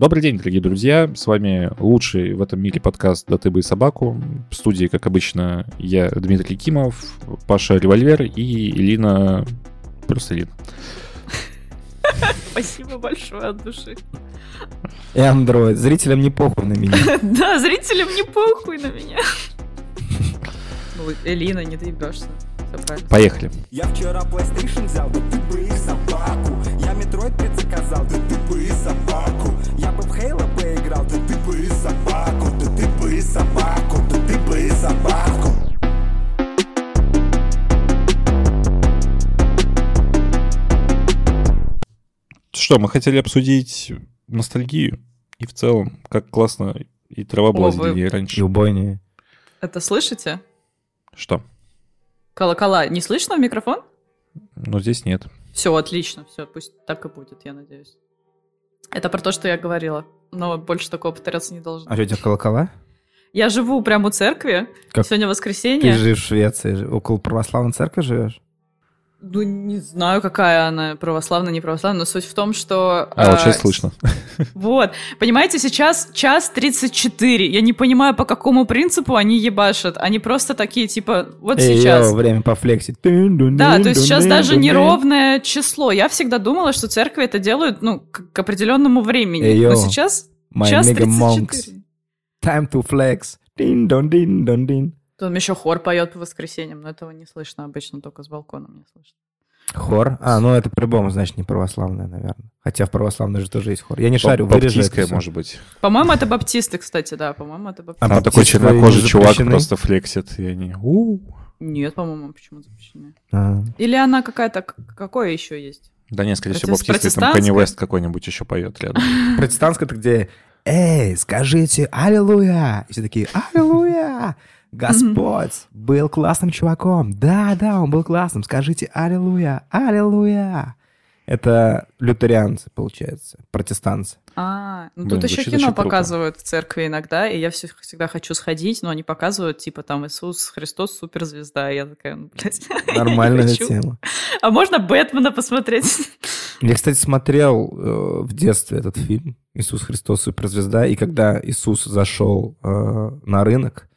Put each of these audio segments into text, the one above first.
Добрый день, дорогие друзья. С вами лучший в этом мире подкаст «Да ты бы и собаку». В студии, как обычно, я, Дмитрий Кимов, Паша Револьвер и Элина... Просто Элина. Спасибо большое от души. И андроид. Зрителям не похуй на меня. Да, зрителям не похуй на меня. Ну, Элина, не доебешься. Поехали. Я вчера PlayStation взял, ты бы и собаку Я Metroid собаку, ты бы и собаку Что, мы хотели обсудить ностальгию и в целом, как классно и трава была О, вы- зеленее И раньше. убойнее. Это слышите? Что? Колокола. Не слышно в микрофон? Ну, здесь нет. Все, отлично. Все, пусть так и будет, я надеюсь. Это про то, что я говорила. Но больше такого повторяться не должно. А что, у тебя колокола? Я живу прямо у церкви. Как? Сегодня Ты воскресенье. живешь в Швеции, около православной церкви живешь? Ну, не знаю, какая она, православная, не православная, но суть в том, что... А, вот э, сейчас слышно. Вот. Понимаете, сейчас час 34. Я не понимаю, по какому принципу они ебашат. Они просто такие, типа, вот Эй, сейчас. йоу, время пофлексить. Да, то есть сейчас даже неровное число. Я всегда думала, что церкви это делают, ну, к, к определенному времени. Эй, Но йоу, сейчас час nigga 34. monks. Time to flex. Дин дон дин дон дин. Там еще хор поет по воскресеньям, но этого не слышно обычно, только с балкона мне слышно. Хор? А, ну это по-любому, значит, не православная, наверное. Хотя в православной же тоже есть хор. Я не шарю, Баптистская, может быть. По-моему, это баптисты, кстати, да, по-моему, это баптисты. А Там такой чернокожий чувак просто флексит, и они... «У». Нет, по-моему, почему запрещены? А. Или она какая-то, какое еще есть? Да нет, скорее всего, баптисты, там протестантская? West какой-нибудь еще поет рядом. Протестантская это где «Эй, скажите аллилуйя!» И все такие «Аллилуйя! Господь был классным чуваком! Да-да, он был классным! Скажите аллилуйя! Аллилуйя!» Это лютерианцы, получается, протестанцы. А, ну Блин, тут еще кино показывают в церкви иногда, и я все, всегда хочу сходить, но они показывают, типа, там, Иисус Христос суперзвезда, и я такая, ну, блядь, Нормальная тема. А можно Бэтмена посмотреть? Я, кстати, смотрел э, в детстве этот фильм «Иисус Христос суперзвезда», и когда Иисус зашел э, на рынок,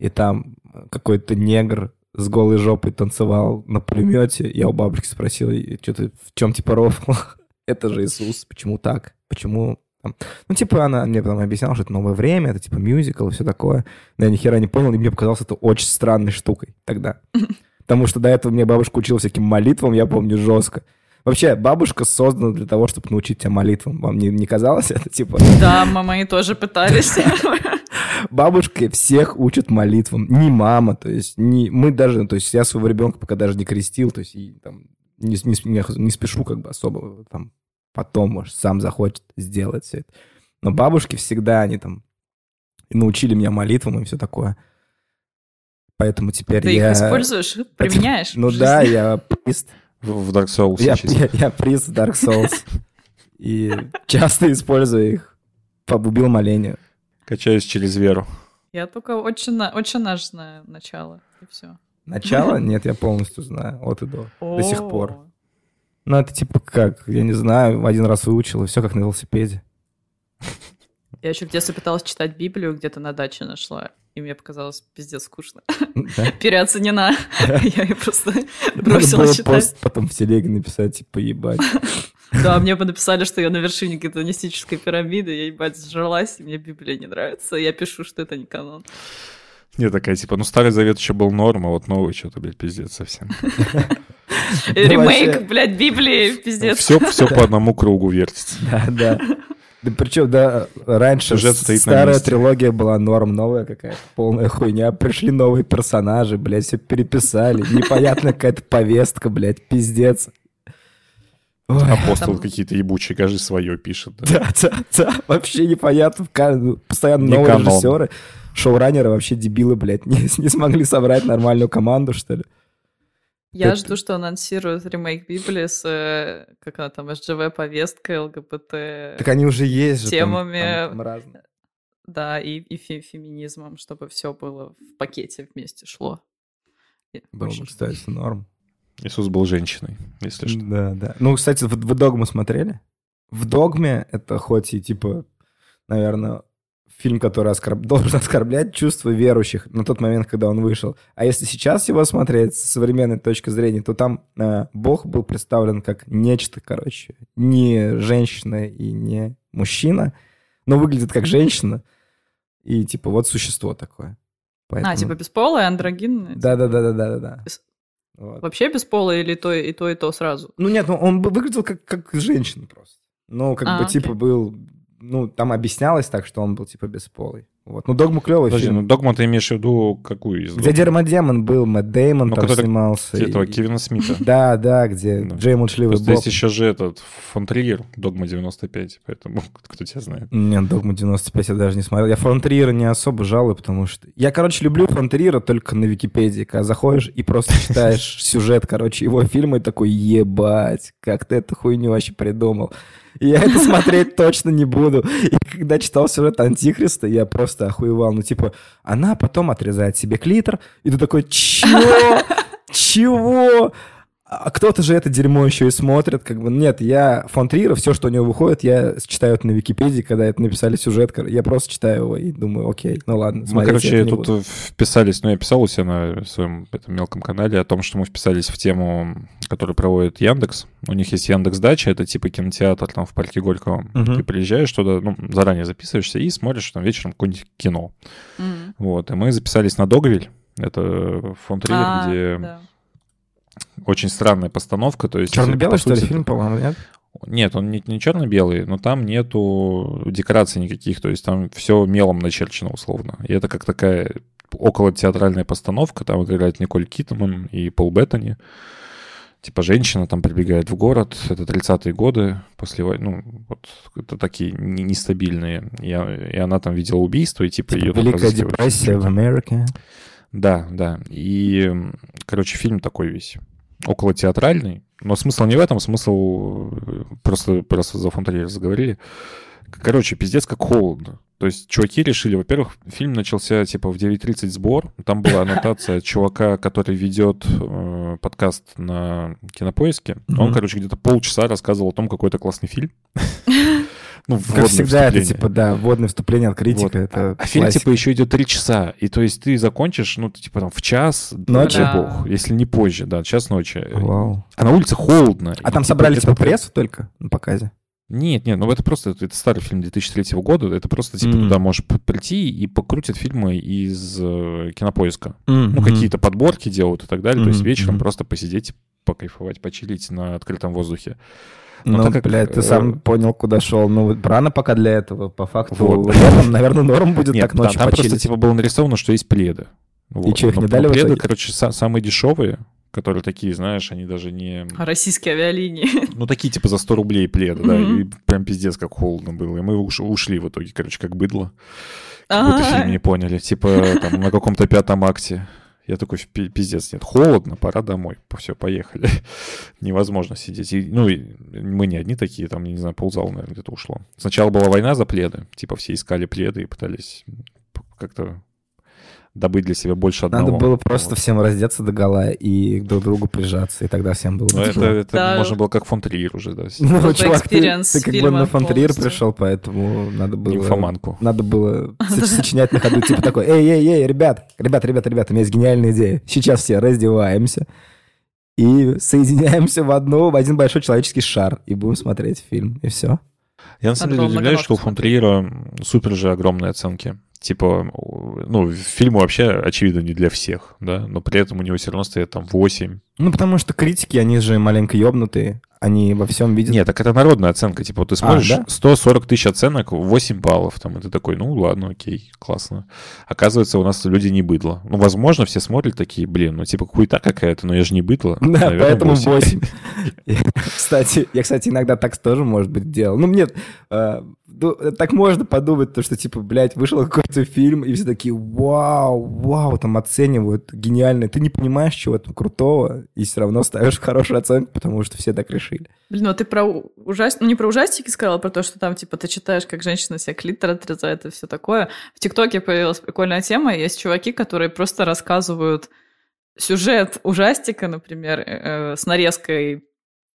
и там какой-то негр с голой жопой танцевал на пулемете, я у бабушки спросил, что ты в чем типа рофл? Это же Иисус, почему так? Почему там?» Ну, типа, она мне потом объясняла, что это новое время, это типа мюзикл и все такое. Но я ни хера не понял, и мне показалось это очень странной штукой тогда. Потому что до этого мне бабушка учила всяким молитвам, я помню, жестко. Вообще, бабушка создана для того, чтобы научить тебя молитвам. Вам не, не казалось это? Типа, Да, мамы тоже пытались. бабушка всех учит молитвам. Не мама, то есть не, мы даже, то есть я своего ребенка пока даже не крестил, то есть и, там, не, не, не- спешу как бы особо там потом, может, сам захочет сделать все это. Но бабушки всегда, они там научили меня молитвам и все такое. Поэтому теперь Ты я... их используешь, применяешь? Ну да, я прист. В Dark Souls Я, я, я приз Dark Souls. И часто использую их. Побубил молению. Качаюсь через веру. Я только очень, очень наш знаю начало, и все. Начало? Нет, я полностью знаю. От и до. До сих пор. Ну, это типа как, я не знаю, один раз выучил, и все как на велосипеде. Я еще в детстве пыталась читать Библию, где-то на даче нашла, и мне показалось пиздец скучно. Да? Переоценена. Я ее просто Надо бросила было читать. пост потом в телеге написать, типа, ебать. Да, мне бы написали, что я на вершине гедонистической пирамиды, я, ебать, сжралась, и мне Библия не нравится, я пишу, что это не канон. Не такая, типа, ну Старый Завет еще был норм, а вот новый что-то, блядь, пиздец совсем. Ремейк, блядь, Библии, пиздец. Все, все по одному кругу вертится. Да, да. Да причем, да, раньше Сюжет стоит на старая месте. трилогия была норм, новая какая-то полная хуйня. Пришли новые персонажи, блядь, все переписали. Непонятная какая-то повестка, блядь, пиздец. Ой. Апостол Там- какие-то ебучие, кажется, свое пишет. да. Да, да, да, вообще непонятно. Ну, Постоянно Не новые канон. режиссеры, шоураннеры вообще дебилы, блядь, не, не смогли собрать нормальную команду, что ли. Я Это- жду, что анонсируют ремейк Библии с, э, как она там, СЖВ-повесткой, ЛГБТ, Так они уже есть же. Темами. там- там разные. да, и, и фе- феминизмом, чтобы все было в пакете вместе шло. Было бы, кстати, норм. Иисус был женщиной, если что. Да, да. Ну, кстати, вы, вы «Догму» смотрели? В «Догме» это хоть и, типа, наверное, фильм, который оскорб... должен оскорблять чувства верующих на тот момент, когда он вышел. А если сейчас его смотреть с современной точки зрения, то там э, Бог был представлен как нечто, короче, не женщина и не мужчина, но выглядит как женщина. И типа вот существо такое. Поэтому... А, типа бесполое, андрогинное? Да-да-да-да-да. Без- Вот. Вообще бесполое или то, и то, и то сразу? Ну нет, ну он выглядел как, как женщина просто. Ну, как А, бы, типа, окей. был... Ну, там объяснялось так, что он был, типа, бесполый. Вот. Ну, «Догма» клевый Подожди, фильм. ну Догма ты имеешь в виду какую из Где Догм? Дермодемон был, Мэтт Деймон Ну, там снимался. Этого и- Кевина Смита. Да, да, где Да. Джей Просто Боб. есть еще же этот фон Триер, Догма 95, поэтому кто тебя знает. Нет, «Догма 95» я даже не смотрел. Я фон Триера не особо жалую, потому что... Я, короче, люблю фон Триера только на Википедии, когда заходишь и просто читаешь сюжет, короче, его фильма и такой, ебать, как ты эту хуйню вообще придумал. Я это смотреть точно не буду. И когда читал сюжет Антихриста, я просто охуевал. Ну, типа, она потом отрезает себе клитор, и ты такой, чего? Чего? А кто-то же это дерьмо еще и смотрит, как бы, нет, я фон Триера, все, что у него выходит, я читаю это на Википедии, когда это написали сюжет, я просто читаю его и думаю, окей, ну ладно, Мы, короче, тут буду. вписались, ну, я писал у себя на своем этом мелком канале о том, что мы вписались в тему, которую проводит Яндекс. У них есть Яндекс Дача, это типа кинотеатр там в парке Горького. Мгм. Ты приезжаешь туда, ну, заранее записываешься и смотришь там вечером какое-нибудь кино. М. Вот, и мы записались на Догвиль. Это фонд Триер, А, где да. Очень странная постановка. То есть, Черно-белый, что ли, фильм, по-моему, нет? Нет, он не, не черно-белый, но там нету декораций никаких, то есть там все мелом начерчено условно. И это как такая около театральная постановка, там играет Николь Китман и Пол Беттани. Типа женщина там прибегает в город, это 30-е годы, после войны, ну, вот это такие не- нестабильные. И, и она там видела убийство, и типа, Типа ее Великая депрессия в Америке. Да, да. И, короче, фильм такой весь около театральный. Но смысл не в этом, смысл э, просто, просто за фон Триер заговорили. Короче, пиздец как холодно. То есть чуваки решили, во-первых, фильм начался типа в 9.30 сбор. Там была аннотация чувака, который ведет э, подкаст на кинопоиске. Он, Мгм. короче, где-то полчаса рассказывал о том, какой это классный фильм. Ну, Как всегда, это типа, да, вводное вступление от критика, Вот. это А фильм, классика. типа, еще идет три часа. И то есть ты закончишь, ну, типа, там, в час, Ночи? дай бог, если не позже, да, час ночи. Вау. А на улице холодно. А И, там типа, собрали, типа, прессу только на показе? Нет, нет, ну это просто, это старый фильм 2003 года, это просто, типа, Мгм. туда можешь прийти и покрутят фильмы из э, кинопоиска. Ну, Ну, какие-то подборки делают и так далее. То есть вечером мгм. просто посидеть, покайфовать, почилить на открытом воздухе. Но Ну, так как, блядь, ты э, сам понял, куда шел. Ну, рано пока для этого. По факту, Вот. летом, наверное, норм будет Нет, так да, ночью там просто, типа, было нарисовано, что есть пледы. Вот. чё, их Но- не дали пледы, короче, са- самые дешевые, которые такие, знаешь, они даже не... Российские авиалинии. Ну, такие, типа, за 100 рублей пледы, да, и прям пиздец, как холодно было. И мы уш- ушли в итоге, короче, как быдло. Какой-то А, фильм не поняли. Типа, там, на каком-то пятом акте. Я такой, «Пи- пиздец, нет, холодно, пора домой. Все, поехали. Невозможно сидеть. И, ну, и мы не одни такие, там, не знаю, ползала, наверное, где-то ушло. Сначала была война за пледы. Типа, все искали пледы и пытались как-то добыть для себя больше одного. Надо было просто Вот. всем раздеться до гола и друг к другу прижаться, и тогда всем было Ну, это, это Да. можно было как фон Триер уже, да. Ну, бы чувак, ты, ты как бы на фонтриер пришел, поэтому надо было... Нимфоманку. Надо было соч- сочинять на ходу, типа такой, эй, эй, эй, ребят, ребят, ребят, ребят, у меня есть гениальная идея. Сейчас все раздеваемся и соединяемся в одну, в один большой человеческий шар и будем смотреть фильм, и все. Я на самом деле удивляюсь, что у многовато фон Триера супер же огромные оценки. Типа, ну, фильм вообще, очевидно, не для всех, да, но при этом у него все равно стоят там 8. Ну, потому что критики, они же маленько ёбнутые, они во всем видят. Нет, так это народная оценка. Типа, вот ты смотришь, да? 140 тысяч оценок, 8 баллов, там, и ты такой, ну, ладно, окей, классно. Оказывается, у нас люди не быдло. Ну, возможно, все смотрят такие, блин, ну, типа, хуета какая-то, но я же не быдло. Да, Наверное, поэтому 8. 8. Кстати, я, кстати, иногда так тоже, может быть, делал. Ну, мне э, так можно подумать, то, что, типа, блядь, вышел какой-то фильм, и все такие, вау, вау, там оценивают, гениально. Ты не понимаешь, чего там крутого, и все равно ставишь хорошую оценку, потому что все так решили. Блин, ну ты про ужастики, ну не про ужастики сказала, а про то, что там, типа, ты читаешь, как женщина себе клитор отрезает и все такое. В ТикТоке появилась прикольная тема, есть чуваки, которые просто рассказывают сюжет ужастика, например, э, с нарезкой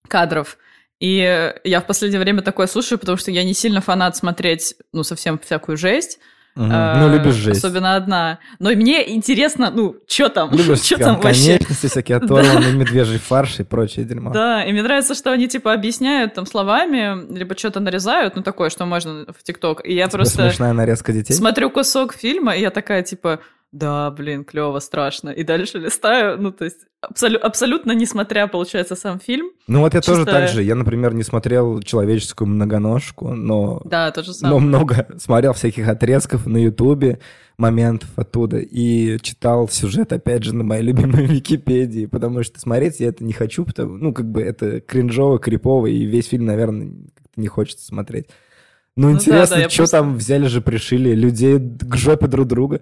кадров, И я в последнее время такое слушаю, потому что я не сильно фанат смотреть, ну, совсем всякую жесть. Э, Ну, любишь жесть. Особенно одна. Но мне интересно, ну, что там? Что там вообще? конечности, всякие оторванные медвежий фарш и прочее дерьмо. Да, и мне нравится, что они типа объясняют там словами, либо что-то нарезают, ну такое, что можно в ТикТок. И я Тебе просто смешная нарезка детей. смотрю кусок фильма, и я такая типа, да, блин, клево, страшно. И дальше листаю, ну то есть абсолю- абсолютно не смотря, получается, сам фильм. Ну вот я тоже Чисто- так же. Я, например, не смотрел «Человеческую многоножку», но, Да, то же но самое. много смотрел всяких отрезков на Ютубе, моментов оттуда, и читал сюжет, опять же, на моей любимой Википедии, потому что смотреть я это не хочу, потому, ну, как бы это кринжово, крипово, и весь фильм, наверное, не хочется смотреть. Ну, Ну да, интересно, да, я что просто- там взяли же, пришили людей к жопе друг друга.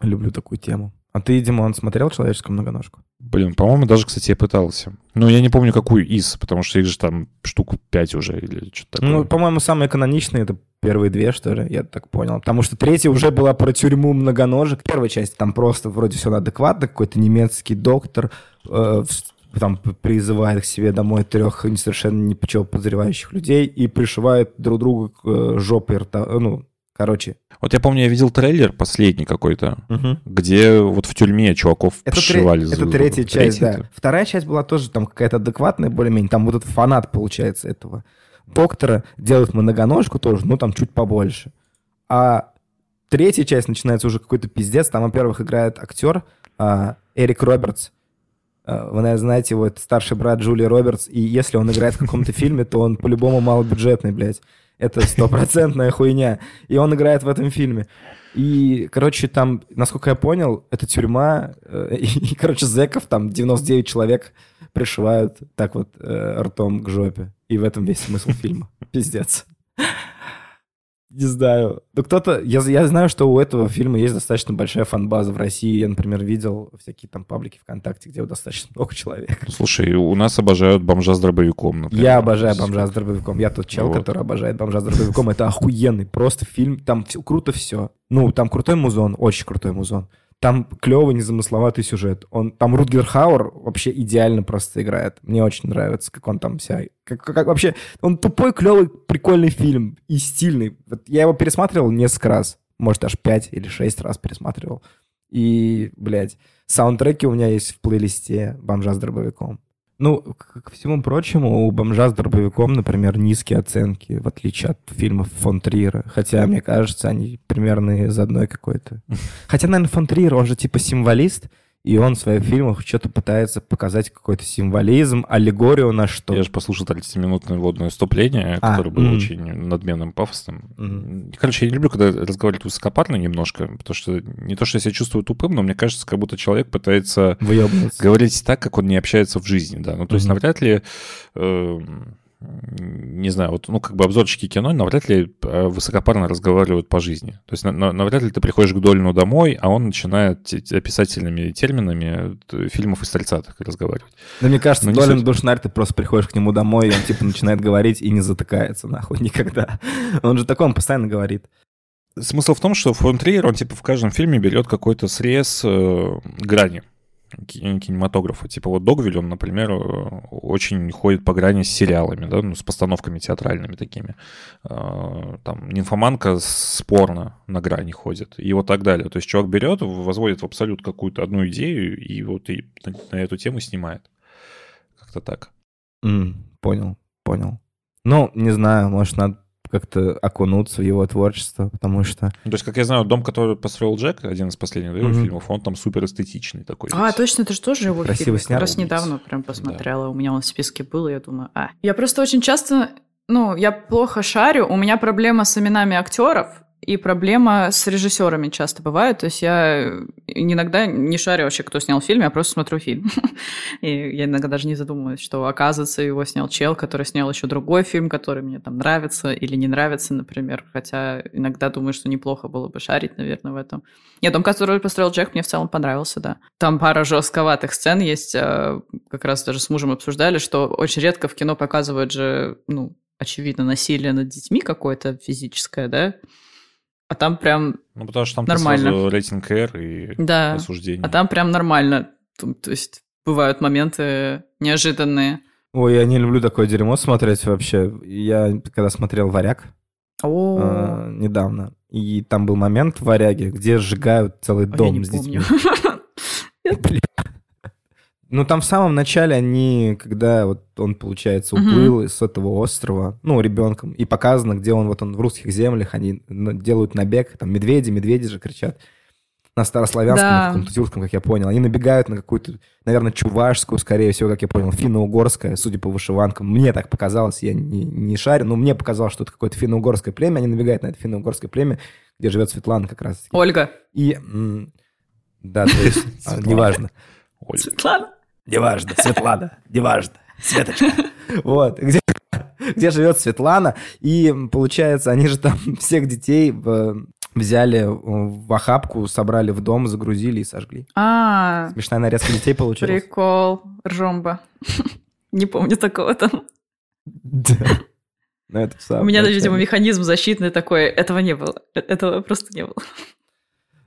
Люблю такую тему. А ты, Димон, смотрел «Человеческую многоножку»? Блин, по-моему, даже, кстати, я пытался. Ну, я не помню, какую из, потому что их же там штук 5 уже или что-то такое. Ну, по-моему, самые каноничные это первые две, что ли, я так понял. Потому что третья уже была про тюрьму многоножек. Первая часть там просто вроде все адекватно, какой-то немецкий доктор э, в- там призывает к себе домой трех совершенно ни по чему подозревающих людей и пришивает друг другу к э, жопе рта, э, ну, короче. Вот я помню, я видел трейлер последний какой-то, где вот в тюрьме чуваков Это, тре- пришивали. это третья часть, да. это. Вторая часть была тоже там какая-то адекватная, более-менее. Там вот этот фанат, получается, этого доктора делает многоножку тоже, ну, там чуть побольше. А третья часть начинается уже какой-то пиздец. Там, во-первых, играет актер а, Эрик Робертс. А, Вы, наверное, знаете это старший брат Джулии Робертс. И если он играет в каком-то фильме, то он по-любому малобюджетный, блядь. Это стопроцентная хуйня. И он играет в этом фильме. И, короче, там, насколько я понял, это тюрьма, э, и, короче, зэков там 99 человек пришивают так вот э, ртом к жопе. И в этом весь смысл фильма. Пиздец. Не знаю. Ну, кто-то... Я, я знаю, что у этого фильма есть достаточно большая фан-база в России. Я, например, видел всякие там паблики ВКонтакте, где достаточно много человек. Слушай, у нас обожают бомжа с дробовиком, например. Я обожаю «Бомжа с дробовиком». Я тот чел, Вот. который обожает «Бомжа с дробовиком». Это охуенный просто фильм. Там всё- круто все. Ну, там крутой музон, очень крутой музон. Там клевый, незамысловатый сюжет. Он, там Рутгер Хауэр вообще идеально просто играет. Мне очень нравится, как он там вся... Как, как- вообще... Он тупой, клевый, прикольный фильм. И стильный. Вот я его пересматривал несколько раз. Может, аж пять или шесть раз пересматривал. И, блядь, саундтреки у меня есть в плейлисте «Бомжа с дробовиком». Ну, к, всему прочему, у «Бомжа с дробовиком», например, низкие оценки, в отличие от фильмов фон Триера. Хотя, мне кажется, они примерно из одной какой-то. Хотя, наверное, фон Триер, он же типа символист, и он в своих фильмах что-то пытается показать какой-то символизм, аллегорию на что. Я же послушал 30-минутное вводное вступление, А, которое было мгм. очень надменным, пафосным. Мгм. Короче, я не люблю, когда разговаривают высокопарно немножко, потому что не то, что я себя чувствую тупым, но мне кажется, как будто человек пытается говорить так, как он не общается в жизни, да. Ну, то есть Мгм. навряд ли, эм, не знаю, вот, ну, как бы обзорщики кино навряд ли э, высокопарно разговаривают по жизни. То есть на- на- навряд ли ты приходишь к Долину домой, а он начинает те- те- описательными терминами э, фильмов из 30-х разговаривать. Да мне кажется, Ну, не Долин. Душнарь, ты просто приходишь к нему домой, и он типа начинает говорить и не затыкается нахуй никогда. Он же такой, он постоянно говорит. Смысл в том, что фон Триер, он типа в каждом фильме берет какой-то срез э, грани кинематографа. Типа вот Догвиль, он, например, э, очень ходит по грани с сериалами, да, ну, с постановками театральными такими. Э, Там нимфоманка спорно на грани ходит и вот так далее. То есть чувак берет, возводит в абсолют какую-то одну идею и вот и на, эту тему снимает. Как-то так. М, понял, понял. Ну, не знаю, может, надо как-то окунуться в его творчество, потому что... То есть, как я знаю, дом, который построил Джек, один из последних да, его Мгм. фильмов, он там супер эстетичный такой. А, весь. точно, это же тоже его Красиво фильм. Как раз недавно прям посмотрела. У меня он в списке был, и я думаю, а. Я просто очень часто, ну, я плохо шарю, у меня проблема с именами актеров, и проблема с режиссерами часто бывает. То есть я иногда не шарю вообще, кто снял фильм, я просто смотрю фильм. И я иногда даже не задумываюсь, что, оказывается, его снял чел, который снял еще другой фильм, который мне там нравится или не нравится, например. Хотя иногда думаю, что неплохо было бы шарить, наверное, в этом. Нет, дом, который построил Джек, мне в целом понравился, да. Там пара жестковатых сцен есть, э, как раз даже с мужем обсуждали, что очень редко в кино показывают же, ну, очевидно, насилие над детьми какое-то физическое, да? А там прям, Ну, потому что там Нормально. сразу рейтинг R и да, осуждение. а там прям нормально. Там, То есть бывают моменты неожиданные. Ой, я не люблю такое дерьмо смотреть вообще. Я когда смотрел «Варяг» О, э, недавно, и там был момент в «Варяге», где сжигают целый а я дом не с детьми. помню. Ну, там в самом начале они, когда вот он, получается, уплыл с этого острова, ну, ребенком, и показано, где он, вот он в русских землях, они делают набег, там медведи, медведи же кричат, на старославянском, Да. на каком-то тюркском, как я понял. Они набегают на какую-то, наверное, чувашскую, скорее всего, как я понял, финно-угорская, судя по вышиванкам. Мне так показалось, я не, не шарю, но мне показалось, что это какое-то финно-угорское племя. Они набегают на это финно-угорское племя, где живет Светлана как раз. Ольга. И, м, да, то есть, а, неважно. Светлана. Неважно, Светлана, неважно, Светочка. Вот, где, где живет Светлана. И получается, они же там всех детей в- взяли в охапку, собрали в дом, загрузили и сожгли. А, Смешная нарезка детей получилась. прикол. Ржомба. Не помню такого там. Да. Ну, это в самом У меня, начале. видимо, механизм защитный такой. Этого не было. Э- Этого просто не было.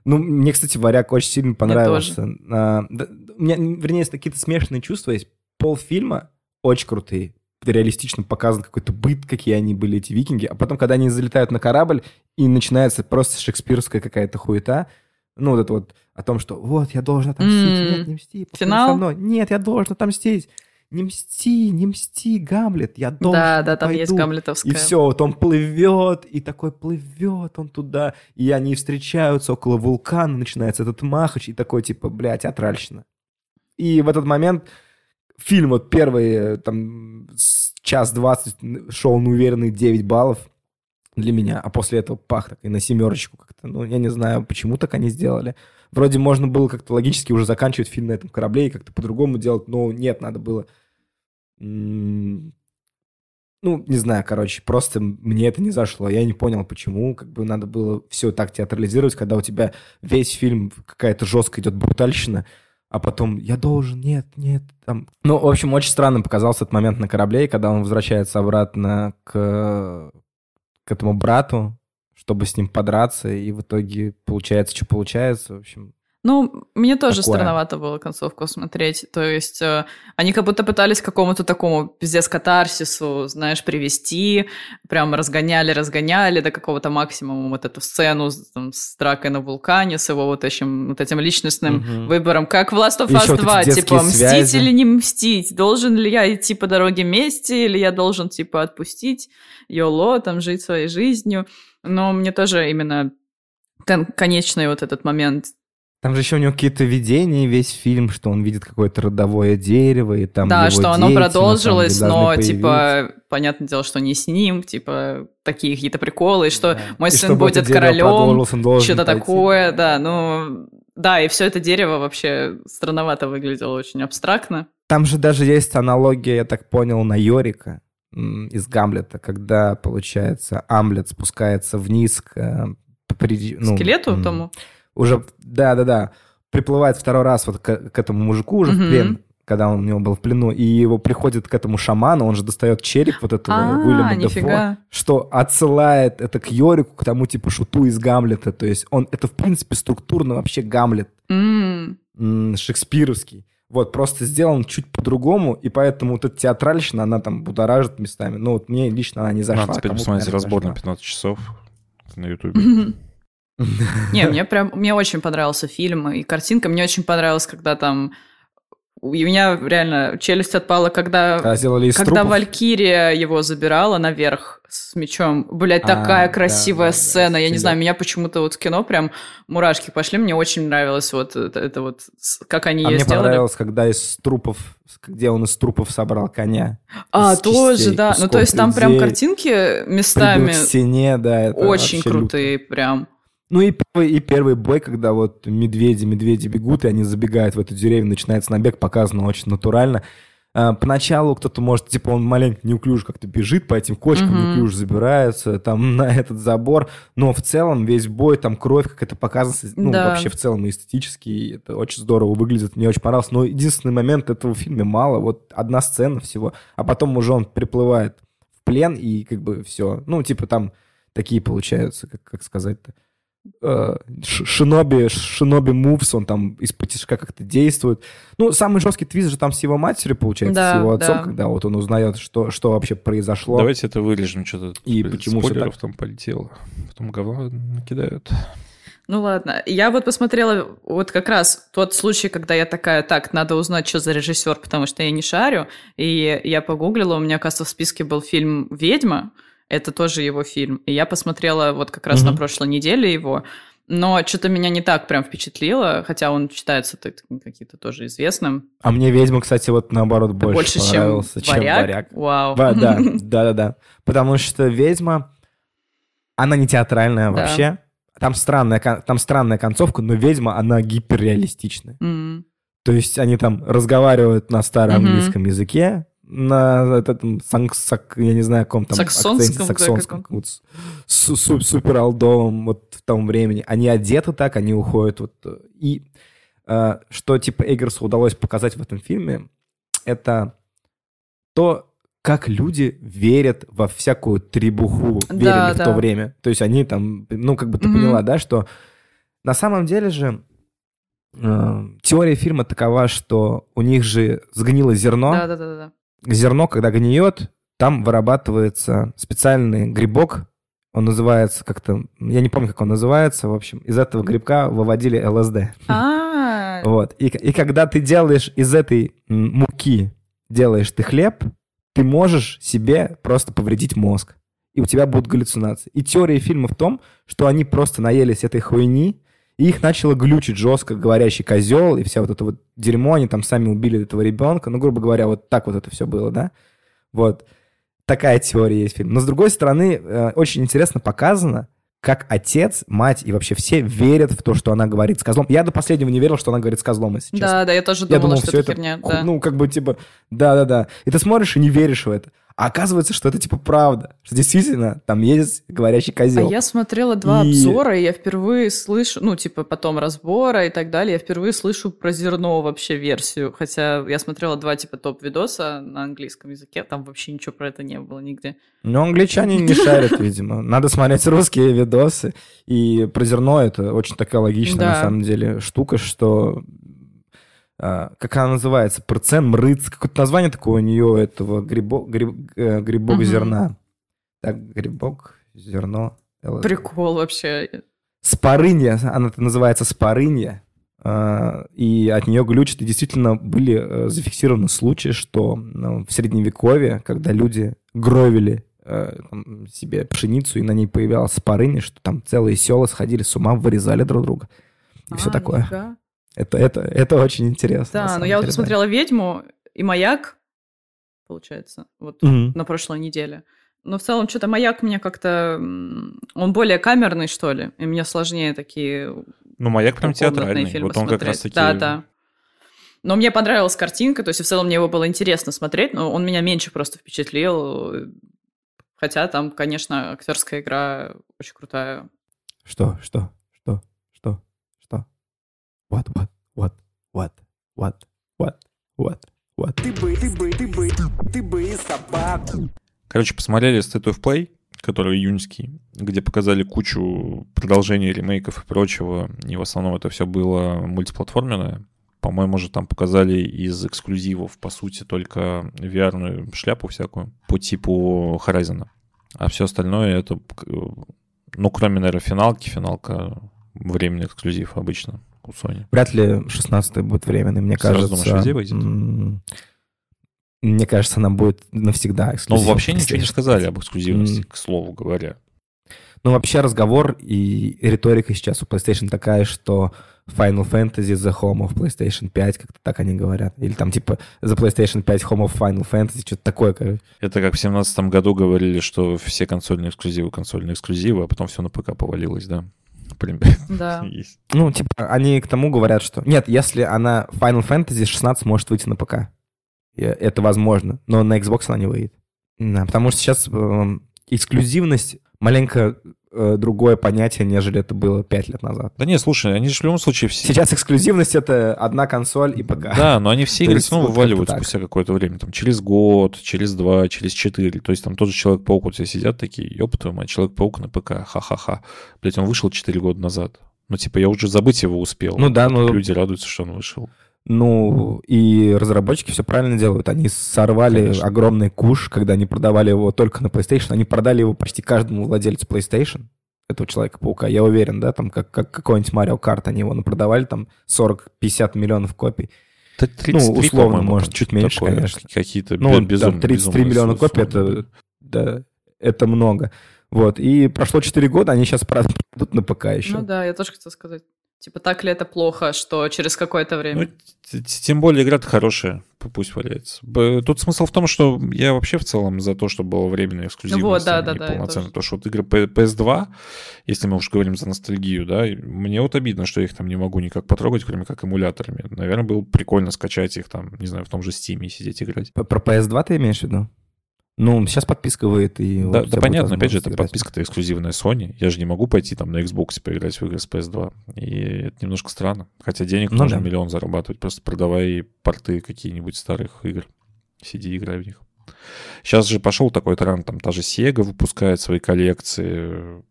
Ну, мне, кстати, «Варяг» очень сильно понравился. А, да, у меня, вернее, есть какие-то смешанные чувства. Есть полфильма очень крутые. Реалистично показан какой-то быт, какие они были, эти викинги. А потом, когда они залетают на корабль, и начинается просто шекспировская какая-то хуета, ну, вот это вот о том, что вот, я должен отомстить. М. Нет, не мсти. Финал? со мной. Нет, я должен отомстить. Не мсти, не мсти, Гамлет. Я должен, Да, да, там есть пойду». гамлетовская. И все, вот он плывет, и такой плывет он туда, и они встречаются около вулкана, начинается этот махач, и такой типа, бля, театральщина. И в этот момент фильм вот первый, э, там, час двадцать, шел на уверенные 9 баллов для меня, а после этого пах так и на семерочку как-то. Ну, я не знаю, почему так они сделали. Вроде можно было как-то логически уже заканчивать фильм на этом корабле и как-то по-другому делать, но нет, надо было... Ну, не знаю, короче, просто мне это не зашло. Я не понял, почему. Как бы надо было все так театрализировать, когда у тебя весь фильм какая-то жесткая идет брутальщина, а потом я должен, нет, нет. Там. Ну, в общем, очень странным показался этот момент на корабле, когда он возвращается обратно к, к этому брату, чтобы с ним подраться, и в итоге получается, что получается. В общем, Ну, мне тоже Такое. странновато было концовку смотреть. То есть э, они как будто пытались к какому-то такому пиздец катарсису, знаешь, привести. Прям разгоняли, разгоняли до какого-то максимума вот эту сцену с, там, с дракой на вулкане, с его вот этим, вот этим личностным Мгм. выбором. Как в Last of Us вот эти 2, детские типа, мстить связи. или не мстить? Должен ли я идти по дороге мести, или я должен, типа, отпустить Йоло, там, жить своей жизнью? Но мне тоже именно кон- конечный вот этот момент Там же еще у него какие-то видения, весь фильм, что он видит какое-то родовое дерево, и там да, что оно дети, самом продолжилось, деле, но, типа, понятное дело, что не с ним, типа, такие какие-то приколы, и что Да. мой И сын чтобы будет королем, что-то пойти. такое, да, ну, да, и все это дерево вообще странновато выглядело, очень абстрактно. Там же даже есть аналогия, я так понял, на Йорика из Гамлета, когда, получается, Амлет спускается вниз к... э, при- ну, Скелету тому? Уже, да-да-да, приплывает второй раз вот к, к этому мужику уже в Мгм. плен, когда он у него был в плену, и его приходит к этому шаману, он же достает череп вот этого А, Уильяма Дефо, что отсылает это к Йорику, к тому типа шуту из Гамлета. То есть он, это в принципе структурно вообще Гамлет м, шекспировский. Вот, просто сделан чуть по-другому, и поэтому вот эта театральщина, она там будоражит местами. Ну, вот мне лично она не зашла. Надо теперь посмотреть разбор на зашла. 15 часов на Ютубе. Не, мне прям, мне очень понравился фильм, и картинка мне очень понравилась, когда там... У меня реально челюсть отпала, когда Когда сделали из Когда трупов. Валькирия его забирала наверх с мечом, блядь, А, такая да, красивая да, да, сцена. Я не знаю, меня почему-то вот в кино прям мурашки пошли. Мне очень нравилось вот это, это вот, как они А ее мне сделали. понравилось, когда из трупов, где он из трупов собрал коня. А, тоже, кистей, да. Ну, то есть там прям картинки местами к стене, да. это очень вообще люто. крутые прям. Ну и первый, и первый бой, когда вот медведи, медведи бегут, и они забегают в эту деревню, начинается набег, показано очень натурально. А, Поначалу кто-то может, типа, он маленько неуклюже как-то бежит по этим кочкам, Мгм. неуклюже забирается там на этот забор, но в целом весь бой, там кровь, как это показано, ну, Да. вообще в целом эстетически, и это очень здорово выглядит, мне очень понравилось, но единственный момент этого в фильме мало, вот одна сцена всего, а потом уже он приплывает в плен, и как бы все, ну, типа там такие получаются, как, как сказать-то, шиноби, шиноби мувс, он там из-под тяжка как-то действует. Ну, самый жесткий твист же там с его матерью, получается, Да, с его отцом, да. когда вот он узнает, что, что вообще произошло. Давайте это вырежем, что-то И блин, почему спойлеров так? там полетело. Потом говно накидают. Ну ладно, я вот посмотрела вот как раз тот случай, когда я такая, так, надо узнать, что за режиссер, потому что я не шарю, и я погуглила, у меня, кажется, в списке был фильм «Ведьма», это тоже его фильм, и я посмотрела вот как раз Мгм. на прошлой неделе его, но что-то меня не так прям впечатлило, хотя он считается каким-то тоже известным. А мне «Ведьма», кстати, вот наоборот больше, Больше, чем понравился, чем «Варяг». «Варяг». Вау. Да, да, да, да, да. Потому что «Ведьма», она не театральная Да. вообще. Там странная, там странная концовка, но «Ведьма», она гиперреалистичная. М. То есть они там разговаривают на староанглийском языке, на этом, санк- сак- я не знаю, каком там Саксонском, акценте, да, саксонском, каком. вот, су- супер алдовом вот в том времени. Они одеты так, они уходят вот. э, И э, что типа Эггерсу удалось показать в этом фильме, это то, как люди верят во всякую требуху, Да, верили в да. то время. То есть они там, ну, как бы ты Мгм. поняла, да, что на самом деле же э, теория фильма такова, что у них же сгнило зерно. Да-да-да. Зерно, когда гниет, там вырабатывается специальный грибок. Он называется как-то... Я не помню, как он называется. В общем, из этого грибка выводили ЛСД. А, Вот. И, и когда ты делаешь из этой муки, делаешь ты хлеб, ты можешь себе просто повредить мозг. И у тебя будут галлюцинации. И теория фильма в том, что они просто наелись этой хуйни, и их начало глючить жестко говорящий козел, и вся вот это вот дерьмо, они там сами убили этого ребенка. Ну, грубо говоря, вот так вот это все было, да? Вот. Такая теория есть в фильме. Но, с другой стороны, э, очень интересно показано, как отец, мать и вообще все верят в то, что она говорит с козлом. Я до последнего не верил, что она говорит с козлом, если честно. да, да, я тоже Я думала, думал, что это херня. да. ну, как бы, типа, да-да-да. И ты смотришь и не веришь в это. А оказывается, что это, типа, правда. Что действительно там есть говорящий А козел. я смотрела два И- обзора, и я впервые слышу, ну, типа, потом разбора и так далее, я впервые слышу про зерно вообще версию. Хотя я смотрела два, типа, топ-видоса на английском языке, там вообще ничего про это не было нигде. Но англичане не шарят, видимо. Надо смотреть русские видосы. И про зерно это очень такая логичная, Да. на самом деле, штука, что... а, как она называется? Процент мрыц. Какое-то название такое у нее, этого грибок, гриб- э, грибок Мгм. зерна. Так, грибок, зерно. ЛСД. Прикол вообще. Спарынья, она называется спарынья, а, и от нее глючит. И действительно были э, зафиксированы случаи, что ну, в средневековье, когда люди гровили э, себе пшеницу, и на ней появлялась спарыня, что там целые села сходили с ума, вырезали друг друга. И все А, такое. нифига. Это, это, это очень интересно. Да, но я вот да. посмотрела «Ведьму» и «Маяк», получается, вот Мгм. на прошлой неделе. Но в целом что-то «Маяк» мне как-то... Он более камерный, что ли, и мне сложнее такие Ну, маяк прям театральный. фильмы Вот он как раз смотреть. таки... Да, да. Но мне понравилась картинка, то есть в целом мне его было интересно смотреть, но он меня меньше просто впечатлил. Хотя там, конечно, актерская игра очень крутая. Что, что? What, what, what, what, what, what, what, what? Ты бы, ты бы, ты бы, ты бы собаку. Короче, посмотрели State of Play, который июньский, где показали кучу продолжений, ремейков и прочего. И в основном это все было мультиплатформенное. По-моему, же там показали из эксклюзивов, по сути, только VR-ную шляпу всякую по типу Horizon. А все остальное это, ну, кроме, наверное, финалки, финалка временный эксклюзив обычно у Sony. Вряд ли 16 будет временный, мне Сразу кажется. думаешь, везде выйдет? Мне кажется, она будет навсегда Но эксклюзивом Ну, вообще ничего не сказали 5. об эксклюзивности, к слову говоря. Ну, вообще разговор и риторика сейчас у PlayStation такая, что Final Fantasy The Home of PlayStation 5, как-то так они говорят. Или там типа The PlayStation 5 Home of Final Fantasy, что-то такое, короче. Это как в семнадцатом году говорили, что все консольные эксклюзивы, консольные эксклюзивы, а потом все на ПК повалилось, да? Блин, Да. есть. Ну, типа, они к тому говорят, что... Нет, если она Final Fantasy 16 может выйти на ПК. Это возможно, но на Xbox она не выйдет. Да, потому что сейчас эм, эксклюзивность маленько другое понятие, нежели это было пять лет назад. Да не, слушай, они же в любом случае все... Сейчас эксклюзивность — это одна консоль и ПК. Да, но они все игры вот как-то так. спустя какое-то время. Там через год, через два, через четыре. То есть там тот же Человек-паук вот все сидят такие, ёб твою мать, Человек-паук на ПК, ха-ха-ха. Блять, он вышел четыре года назад. Ну, типа, я уже забыть его успел. Ну да, ну- Люди радуются, что он вышел. Ну, и разработчики все правильно делают. Они сорвали Конечно. огромный куш, когда они продавали его только на PlayStation. Они продали его почти каждому владельцу PlayStation, этого Человека-паука. Я уверен, да, там как, как какой-нибудь Mario Kart они его продавали, там 40-50 миллионов копий. Да 33, Ну, условно, может, чуть меньше, такое. конечно. Какие-то Ну, бе- безумные, там 33 безумные миллиона суммы копий, это, да, это много. Вот, и прошло 4 года, они сейчас продадут на ПК еще. Ну да, я тоже хотела сказать. Типа, так ли это плохо, что через какое-то Ну, время... т- тем более игра-то хорошая, пусть валяется. Тут смысл в том, что я вообще в целом за то, чтобы было временная эксклюзивность, Вот, да, а да, не да, полноценно. Потому что вот игры P- PS2, если мы уж говорим за ностальгию, да, мне вот обидно, что я их там не могу никак потрогать, кроме как эмуляторами. Наверное, было бы прикольно скачать их там, не знаю, в том же Steam и сидеть играть. Про PS2 ты имеешь в виду? Ну, сейчас подписка выйдет, и... Да, вот да понятно, опять же, это подписка-то эксклюзивная Sony. Я же не могу пойти там на Xbox поиграть в игры с PS2. И это немножко странно. Хотя денег Ну можно да. миллион зарабатывать, просто продавая порты какие-нибудь старых игр. Сиди, играй в них. Сейчас же пошел такой тренд, там та же Sega выпускает свои коллекции.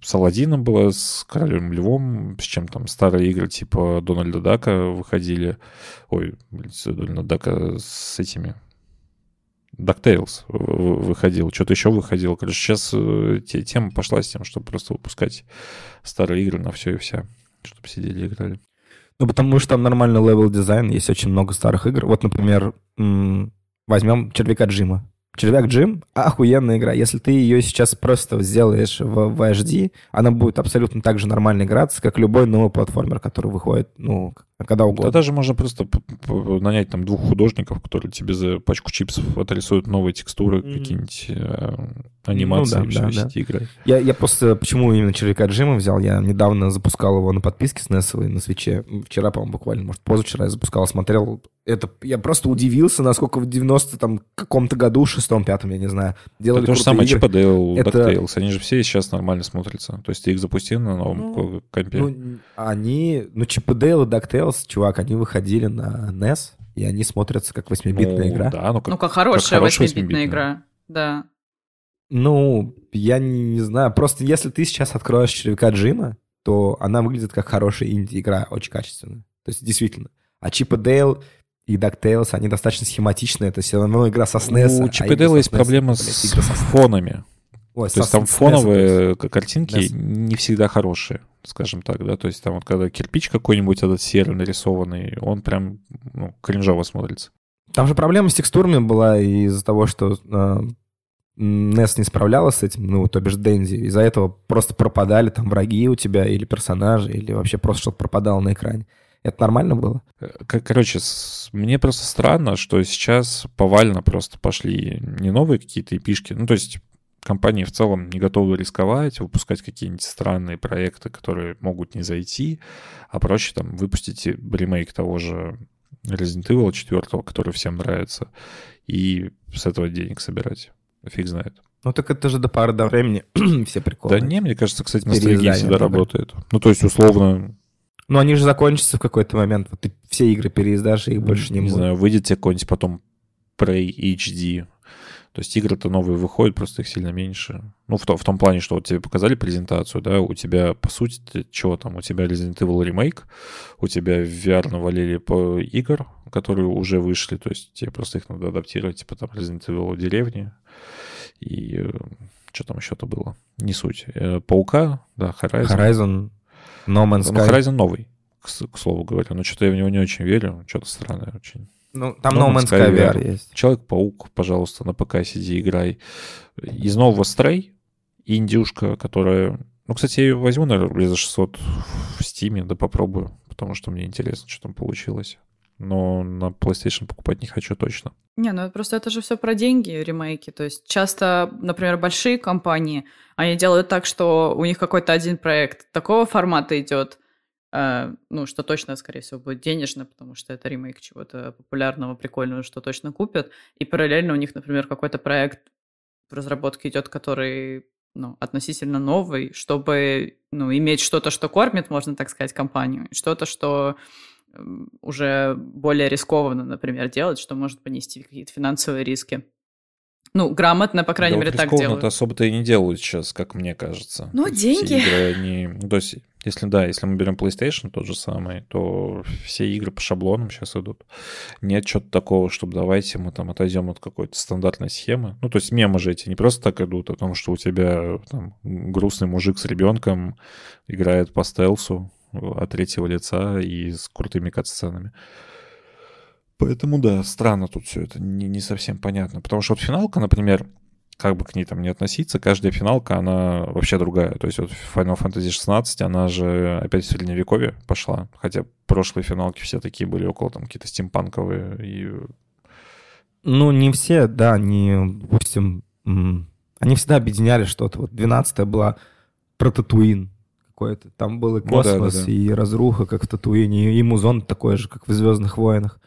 С Аладдином было, с Королем Львом, с чем там старые игры типа Дональда Дака выходили. Ой, Дональда Дака с этими DuckTales выходил, что-то еще выходило. Короче, сейчас э, те- тема пошла с тем, чтобы просто выпускать старые игры на все и вся, чтобы сидели и играли. Ну, потому что там нормальный level дизайн, есть очень много старых игр. Вот, например, возьмем Червяка Джима. Червяк Джим — охуенная игра. Если ты ее сейчас просто сделаешь в, в HD, она будет абсолютно так же нормально играться, как любой новый платформер, который выходит, ну, когда Да угодно. даже можно просто нанять там двух художников, которые тебе за пачку чипсов отрисуют новые текстуры, Мгм. какие-нибудь э, анимации, Ну да, и все, да, да. играй. Я, я просто... Почему именно Червяка Джима взял? Я недавно запускал его на подписке с NES на свече. Вчера, по-моему, буквально, может, позавчера я запускал, смотрел. Это... Я просто удивился, насколько в 90 там каком-то году, шестом, пятом, я не знаю, делали Это то же самое игры. Чип Дейл, Это- DuckTales. Они же все сейчас нормально смотрятся. То есть ты их запустил на новом Ну, ко- компе. Ну, они... Ну, Чип и Дейл и DuckTales, чувак, они выходили на NES, и они смотрятся как 8-битная Ну, игра. Да, ну как, Ну, как хорошая хорошая 8-битная 8-битная. игра. Да. Ну, я не, не знаю. Просто если ты сейчас откроешь червяка Джима, то она выглядит как хорошая инди-игра, очень качественная. То есть, действительно. А Чип и Дейл и DuckTales, они достаточно схематичные. Это все равно игра со SNES. У а Чип и Дейла есть SNES, проблема с SNES. фонами. Ой, То есть там фоновые к- картинки NES. не всегда хорошие, скажем так, да. То есть там вот когда кирпич какой-нибудь этот серый нарисованный, он прям ну, кринжово смотрится. Там же проблема с текстурами была из-за того, что э, NES не справлялась с этим, ну, то бишь Дэнди. Из-за этого просто пропадали там враги у тебя или персонажи, или вообще просто что-то пропадало на экране. Это нормально было? Э, Короче, мне просто странно, что сейчас повально просто пошли не новые какие-то эпишки. Ну, то есть компании в целом не готовы рисковать, выпускать какие-нибудь странные проекты, которые могут не зайти, а проще там выпустить ремейк того же Resident Evil 4, который всем нравится, и с этого денег собирать. Фиг знает. Ну, так это же до пары до времени все приколы. Да не, мне кажется, кстати, ностальгия всегда только. работает. Ну, то есть, условно, Но они же закончатся в какой-то момент. Вот ты все игры переиздашь, и их больше не, не будет. знаю, выйдет тебе какой-нибудь потом Prey HD. То есть игры-то новые выходят, просто их сильно меньше. Ну, в, то- в том плане, что вот тебе показали презентацию, да, у тебя, по сути, чего там, у тебя Resident Evil ремейк, у тебя VR навалили по игр, которые уже вышли, то есть тебе просто их надо адаптировать, типа там Resident Evil деревни и что там еще-то было, не суть. Э, Паука, да, Horizon. Horizon, No Man's Ну, Sky. Horizon новый, к, к слову говоря, но что-то я в него не очень верю, что-то странное очень. Ну, там No No Man's Sky VR VR. есть. Человек-паук, пожалуйста, на ПК сиди, играй. Из нового Стрей, индюшка, которая... Ну, кстати, я ее возьму, наверное, рублей за 600 в Стиме, да попробую, потому что мне интересно, что там получилось. Но на PlayStation покупать не хочу точно. Не, ну просто это же все про деньги, ремейки. То есть часто, например, большие компании, они делают так, что у них какой-то один проект такого формата идет, ну, что точно, скорее всего, будет денежно, потому что это ремейк чего-то популярного, прикольного, что точно купят. И параллельно у них, например, какой-то проект в разработке идет, который ну, относительно новый, чтобы ну, иметь что-то, что кормит, можно так сказать, компанию, что-то, что уже более рискованно, например, делать, что может понести какие-то финансовые риски. Ну, грамотно, по крайней да, мере, так делают. особо-то и не делают сейчас, как мне кажется. Ну, деньги. Все игры, они... Ну, то есть, если да, если мы берем PlayStation тот же самый, то все игры по шаблонам сейчас идут. Нет чего-то такого, чтобы давайте мы там отойдем от какой-то стандартной схемы. Ну, то есть мемы же эти не просто так идут, о том, что у тебя там грустный мужик с ребенком играет по стелсу от третьего лица и с крутыми кат-сценами. Поэтому, да, странно тут все это, не, не совсем понятно. Потому что вот финалка, например, как бы к ней там не относиться, каждая финалка, она вообще другая. То есть вот Final Fantasy 16, она же опять в средневековье пошла. Хотя прошлые финалки все такие были около там какие-то стимпанковые и... Ну, не все, да, не, допустим, они всегда объединяли что-то. Вот 12 была про Татуин какой-то. Там был и космос, ну, да, да, да. и разруха, как в Татуине, и музон такой же, как в «Звездных войнах».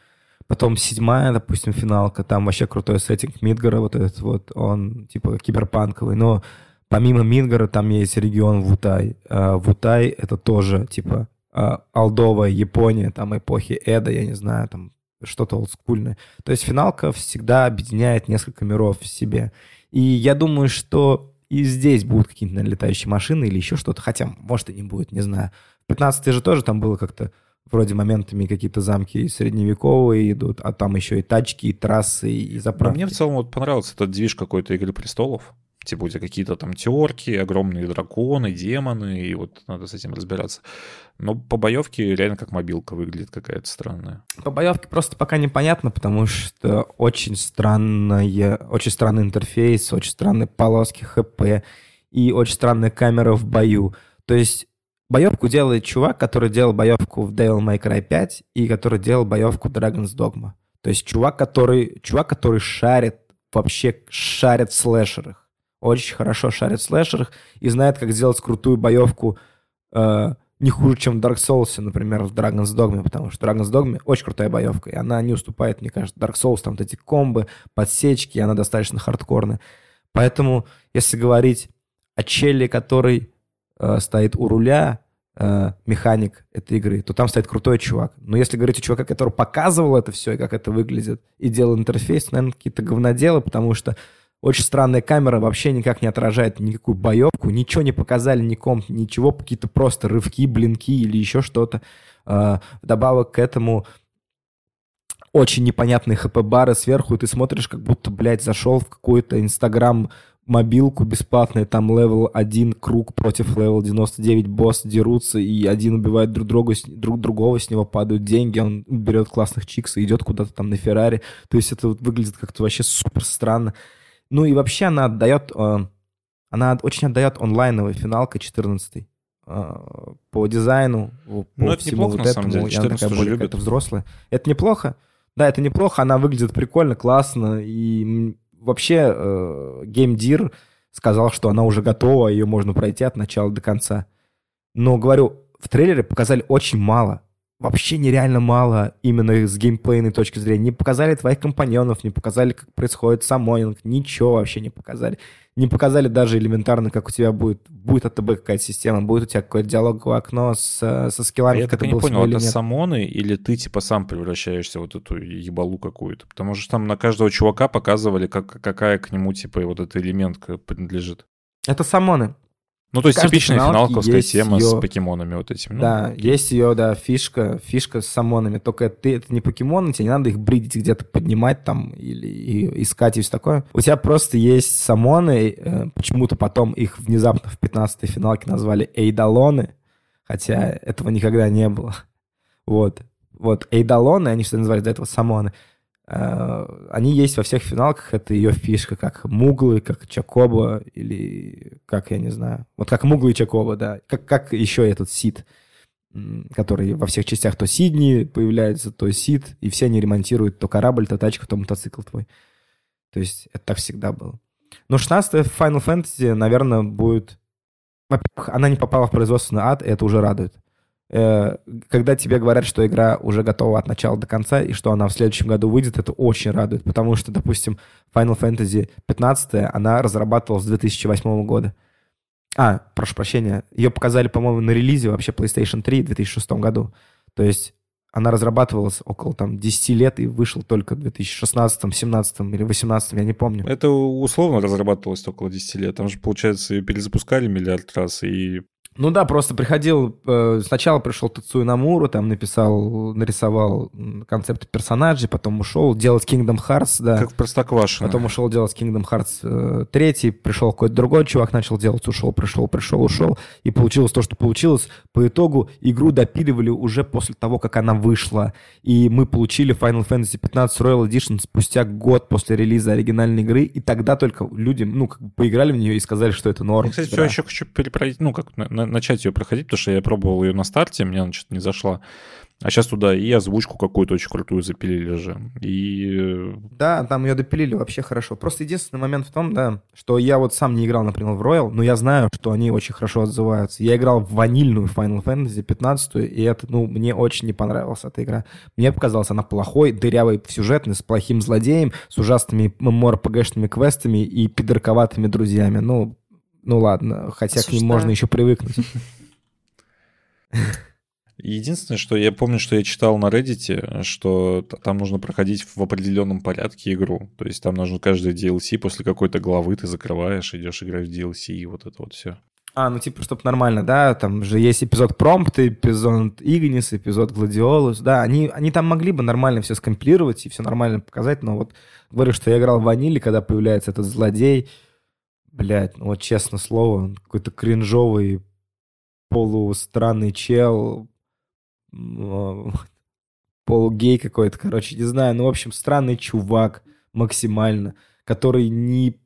Потом седьмая, допустим, финалка, там вообще крутой сеттинг Мидгара, вот этот вот, он типа киберпанковый, но помимо Мидгара там есть регион Вутай. А, Вутай — это тоже типа а, Алдовая Япония, там эпохи Эда, я не знаю, там что-то олдскульное. То есть финалка всегда объединяет несколько миров в себе. И я думаю, что и здесь будут какие-то летающие машины или еще что-то, хотя, может, и не будет, не знаю. В 15 же тоже там было как-то вроде моментами какие-то замки средневековые идут, а там еще и тачки, и трассы, и заправки. Но мне в целом вот понравился этот движ какой-то «Игры престолов». Типа у тебя какие-то там теорки, огромные драконы, демоны, и вот надо с этим разбираться. Но по боевке реально как мобилка выглядит какая-то странная. По боевке просто пока непонятно, потому что очень странная, очень странный интерфейс, очень странные полоски ХП и очень странная камера в бою. То есть Боевку делает чувак, который делал боевку в Devil May Cry 5 и который делал боевку Dragon's Dogma. То есть чувак, который, чувак, который шарит, вообще шарит в слэшерах. Очень хорошо шарит в слэшерах и знает, как сделать крутую боевку э, не хуже, чем в Dark Souls, например, в Dragon's Dogma, потому что Dragon's Dogma очень крутая боевка, и она не уступает, мне кажется, Dark Souls, там вот эти комбы, подсечки, она достаточно хардкорная. Поэтому, если говорить о челе, который э, стоит у руля, э, механик этой игры, то там стоит крутой чувак. Но если говорить о чуваке, который показывал это все и как это выглядит, и делал интерфейс, наверное, какие-то говноделы, потому что очень странная камера вообще никак не отражает никакую боевку, ничего не показали ником, ничего, какие-то просто рывки, блинки или еще что-то. Э, вдобавок к этому очень непонятные HP-бары сверху, и ты смотришь, как будто, блядь, зашел в какой-то инстаграм мобилку бесплатную, там level 1 crook против level 99 босс дерутся, и один убивает друг, друга, друг другого, с него падают деньги, он берет классных chicks и идет куда-то там на Феррари. То есть это вот выглядит как-то вообще супер странно. Ну и вообще она отдает, э, она очень отдает онлайновой финалкой 14 э, по дизайну, по ну, это всему неплохо, вот на самом этому, деле. она такая более какая-то взрослая. Это неплохо. Да, это неплохо, она выглядит прикольно, классно, и вообще э, геймдир сказал, что она уже готова, ее можно пройти от начала до конца. Но, говорю, в трейлере показали очень мало. Вообще нереально мало именно с геймплейной точки зрения. Не показали твоих компаньонов, не показали, как происходит самонинг, ничего вообще не показали не показали даже элементарно, как у тебя будет, будет от ТБ какая-то система, будет у тебя какое-то диалоговое окно с, со скиллами. А я так и не понял, это самоны или ты типа сам превращаешься в вот эту ебалу какую-то? Потому что там на каждого чувака показывали, как, какая к нему типа вот этот элемент принадлежит. Это самоны. Ну, то есть типичная финалковская тема ее... с покемонами вот этими. Ну. Да, есть ее, да, фишка, фишка с самонами. Только ты, это не покемоны, тебе не надо их бридить где-то, поднимать там или и, искать и все такое. У тебя просто есть самоны, э, почему-то потом их внезапно в 15-й финалке назвали эйдалоны, хотя этого никогда не было. Вот. Вот эйдалоны, они всегда называли до этого самоны. Э, они есть во всех финалках, это ее фишка, как Муглы, как Чакоба, или как, я не знаю, вот как Муглы и Чакоба, да, как, как еще этот Сид, который во всех частях то Сидни появляется, то Сид, и все они ремонтируют то корабль, то тачку, то мотоцикл твой. То есть это так всегда было. Но 16 Final Fantasy, наверное, будет... Во-первых, она не попала в производственный ад, и это уже радует. Э, когда тебе говорят, что игра уже готова от начала до конца и что она в следующем году выйдет, это очень радует, потому что, допустим, Final Fantasy 15, она разрабатывалась с 2008 года. А, прошу прощения. Ее показали, по-моему, на релизе вообще PlayStation 3 в 2006 году. То есть она разрабатывалась около там 10 лет и вышла только в 2016, 17 или 2018, я не помню. Это условно разрабатывалось около 10 лет. Там же, получается, ее перезапускали миллиард раз, и ну да, просто приходил, э, сначала пришел Тацуя Намуру, там написал, нарисовал концепт персонажей, потом ушел делать Kingdom Hearts, да. Как Простоквашино. Потом ушел делать Kingdom Hearts 3, э, пришел какой-то другой чувак, начал делать, ушел, пришел, пришел, ушел, и получилось то, что получилось. По итогу игру допиливали уже после того, как она вышла, и мы получили Final Fantasy 15 Royal Edition спустя год после релиза оригинальной игры, и тогда только люди, ну, как бы поиграли в нее и сказали, что это норм. Я, кстати, все еще хочу перепройти, ну, как начать ее проходить, потому что я пробовал ее на старте, мне она что-то не зашла. А сейчас туда и озвучку какую-то очень крутую запилили же. И... Э, да, там ее допилили вообще хорошо. Просто единственный момент в том, да, что я вот сам не играл, например, в Royal, но я знаю, что они очень хорошо отзываются. Я играл в ванильную Final Fantasy 15, и это, ну, мне очень не понравилась эта игра. Мне показалось, она плохой, дырявой сюжетной, с плохим злодеем, с ужасными MMORPG-шными квестами и пидорковатыми друзьями. Ну, ну ладно, хотя Осуждаю. к ним можно еще привыкнуть. Единственное, что я помню, что я читал на Reddit, что там нужно проходить в определенном порядке игру. То есть там нужно каждый DLC после какой-то главы ты закрываешь, идешь играть в DLC и вот это вот все. А, ну типа, чтобы нормально, да, там же есть эпизод Промпт, эпизод Игнис, эпизод Гладиолус, да, они, они там могли бы нормально все скомпилировать и все нормально показать, но вот говорю, что я играл в ваниле, когда появляется этот злодей, блядь, ну вот честно слово, какой-то кринжовый, полустранный чел, полугей какой-то, короче, не знаю, ну, в общем, странный чувак максимально, который не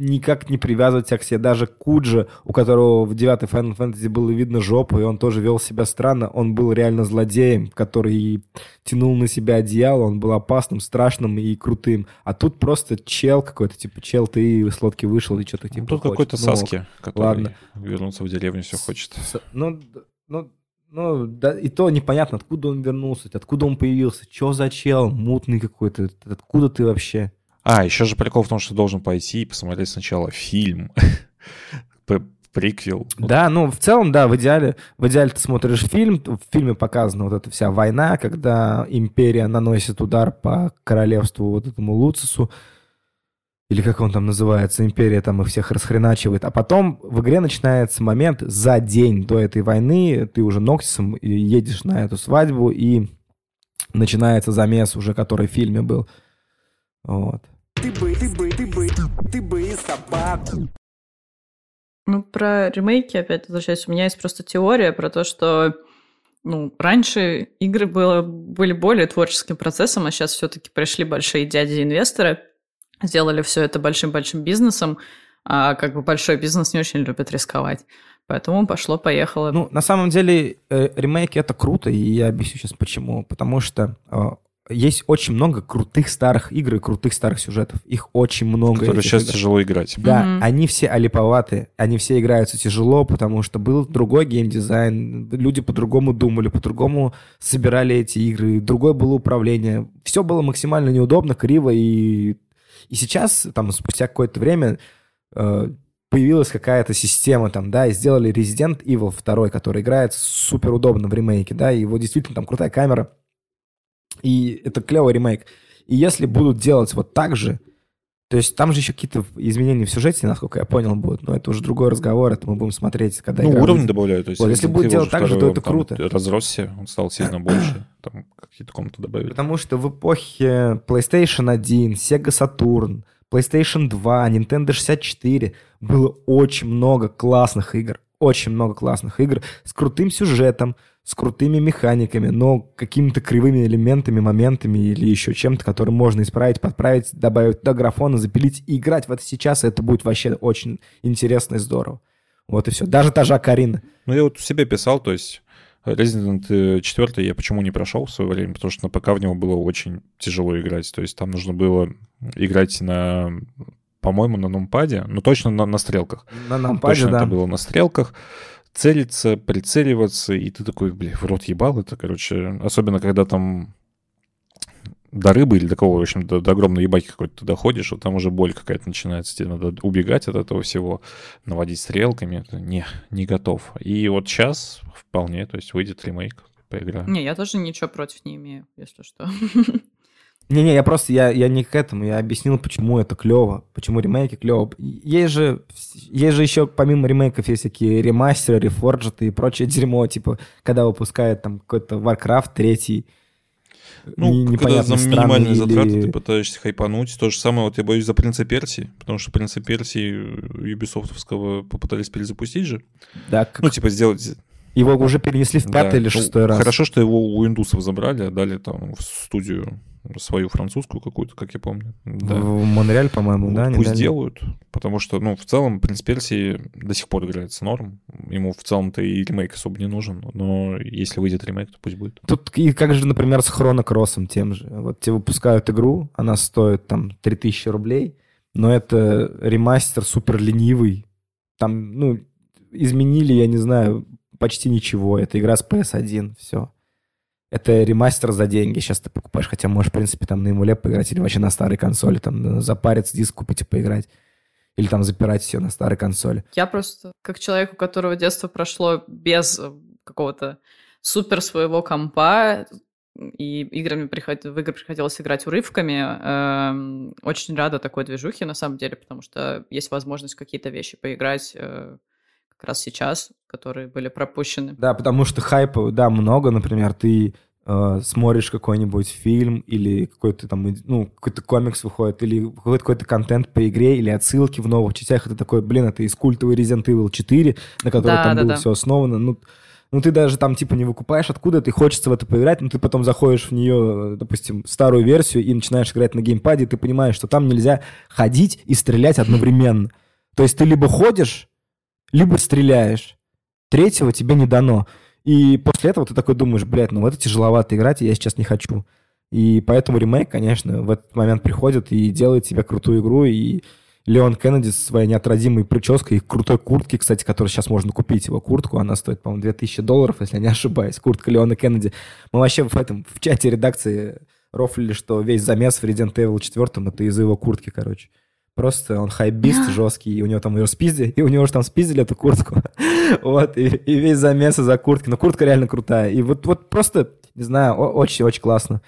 никак не привязывать себя к себе. Даже Куджи, у которого в девятой Final Fantasy было видно жопу, и он тоже вел себя странно, он был реально злодеем, который тянул на себя одеяло, он был опасным, страшным и крутым. А тут просто чел какой-то, типа, чел, ты из лодки вышел и что-то типа Тут какой-то ну, Саски, который ладно. вернулся в деревню, все хочет. Ну, ну, ну, да, и то непонятно, откуда он вернулся, откуда он появился, что за чел, мутный какой-то, откуда ты вообще? А, еще же прикол в том, что должен пойти и посмотреть сначала фильм, приквел. Да, ну в целом, да, в идеале, в идеале ты смотришь фильм, в фильме показана вот эта вся война, когда империя наносит удар по королевству вот этому Луцису, или как он там называется, империя там их всех расхреначивает, а потом в игре начинается момент за день до этой войны, ты уже Ноксисом едешь на эту свадьбу, и начинается замес уже, который в фильме был. Вот. Ты бы, ты бы, ты бы, ты бы собаку. Ну, про ремейки, опять возвращаясь, у меня есть просто теория про то, что ну, раньше игры было, были более творческим процессом, а сейчас все-таки пришли большие дяди-инвесторы, сделали все это большим-большим бизнесом, а как бы большой бизнес не очень любит рисковать. Поэтому пошло-поехало. Ну, на самом деле, э, ремейки это круто, и я объясню сейчас почему. Потому что э, есть очень много крутых старых игр и крутых старых сюжетов. Их очень много. Которые сейчас игр. тяжело играть. Да, mm-hmm. они все алиповаты, они все играются тяжело, потому что был другой геймдизайн, люди по-другому думали, по-другому собирали эти игры, другое было управление. Все было максимально неудобно, криво, и, и сейчас, там, спустя какое-то время, э, появилась какая-то система там, да, и сделали Resident Evil 2, который играет супер удобно в ремейке, да, и его действительно там крутая камера, и это клевый ремейк. И если будут делать вот так же, то есть там же еще какие-то изменения в сюжете, насколько я понял, будут. Но это уже другой разговор, это мы будем смотреть, когда Ну, уровень добавляют. То есть, вот, если будет делать так же, то это круто. Разросся, он стал сильно больше. Там какие-то комнаты добавили. Потому что в эпохе PlayStation 1, Sega Saturn, PlayStation 2, Nintendo 64 было очень много классных игр. Очень много классных игр с крутым сюжетом, с крутыми механиками, но какими-то кривыми элементами, моментами или еще чем-то, который можно исправить, подправить, добавить до графона, запилить и играть в это сейчас, это будет вообще очень интересно и здорово. Вот и все. Даже та же Акарина. Ну, я вот себе писал, то есть Resident 4 я почему не прошел в свое время, потому что на ПК в него было очень тяжело играть. То есть там нужно было играть на, по-моему, на нумпаде, ну точно на, на стрелках. На нумпаде, точно да. это было на стрелках целиться, прицеливаться, и ты такой, блин, в рот ебал это, короче. Особенно, когда там до рыбы или до кого, в общем, до, до огромной ебаки какой-то ты доходишь, вот там уже боль какая-то начинается, тебе надо убегать от этого всего, наводить стрелками. Не, не готов. И вот сейчас вполне, то есть выйдет ремейк, поиграю. Не, я тоже ничего против не имею, если что. Не-не, я просто, я, я не к этому, я объяснил, почему это клево, почему ремейки клево. Есть же, есть же еще, помимо ремейков, есть всякие ремастеры, рефорджеты и прочее дерьмо, типа, когда выпускают там какой-то Warcraft третий, ну, когда за минимальные или... затраты ты пытаешься хайпануть. То же самое, вот я боюсь за Принца Персии, потому что Принца Персии Юбисофтовского попытались перезапустить же. Да. Как... Ну, типа сделать... Его уже перенесли в пятый да. или ну, шестой ну, раз. Хорошо, что его у индусов забрали, дали там в студию свою французскую какую-то, как я помню. Да. В Монреаль, по-моему, да? Пусть делают, потому что, ну, в целом, принц Персии до сих пор играется норм. Ему в целом-то и ремейк особо не нужен, но если выйдет ремейк, то пусть будет. Тут и как же, например, с Хронокроссом тем же. Вот тебе выпускают игру, она стоит там 3000 рублей, но это ремастер супер ленивый. Там, ну, изменили, я не знаю, почти ничего. Это игра с PS1, все. Это ремастер за деньги. Сейчас ты покупаешь, хотя можешь, в принципе, там на эмуле поиграть или вообще на старой консоли, там запариться, диск купить и поиграть. Или там запирать все на старой консоли. Я просто, как человек, у которого детство прошло без э, какого-то супер своего компа, и играми приход... в игры приходилось играть урывками. Э, очень рада такой движухе, на самом деле, потому что есть возможность какие-то вещи поиграть э, как раз сейчас, которые были пропущены. Да, потому что хайпа, да, много, например, ты э, смотришь какой-нибудь фильм или какой-то там, ну, какой-то комикс выходит, или выходит какой-то контент по игре, или отсылки в новых частях, это такой, блин, это из культовой Resident Evil 4, на которой да, там да, было да. все основано, ну, ну, ты даже там, типа, не выкупаешь откуда, ты хочется в это поиграть, но ты потом заходишь в нее, допустим, старую версию и начинаешь играть на геймпаде, и ты понимаешь, что там нельзя ходить и стрелять одновременно. То есть ты либо ходишь, либо стреляешь. Третьего тебе не дано. И после этого ты такой думаешь, блядь, ну это тяжеловато играть, и я сейчас не хочу. И поэтому ремейк, конечно, в этот момент приходит и делает тебе крутую игру, и Леон Кеннеди со своей неотразимой прической и крутой куртки, кстати, которую сейчас можно купить, его куртку, она стоит, по-моему, 2000 долларов, если я не ошибаюсь, куртка Леона Кеннеди. Мы вообще в этом, в чате редакции рофлили, что весь замес в Resident Evil 4 это из-за его куртки, короче. Просто он хайбист жесткий, и у него там ее спиздили, и у него же там спиздили эту куртку. вот, и, и весь замес из-за куртки. Но куртка реально крутая. И вот, вот просто, не знаю, очень-очень классно.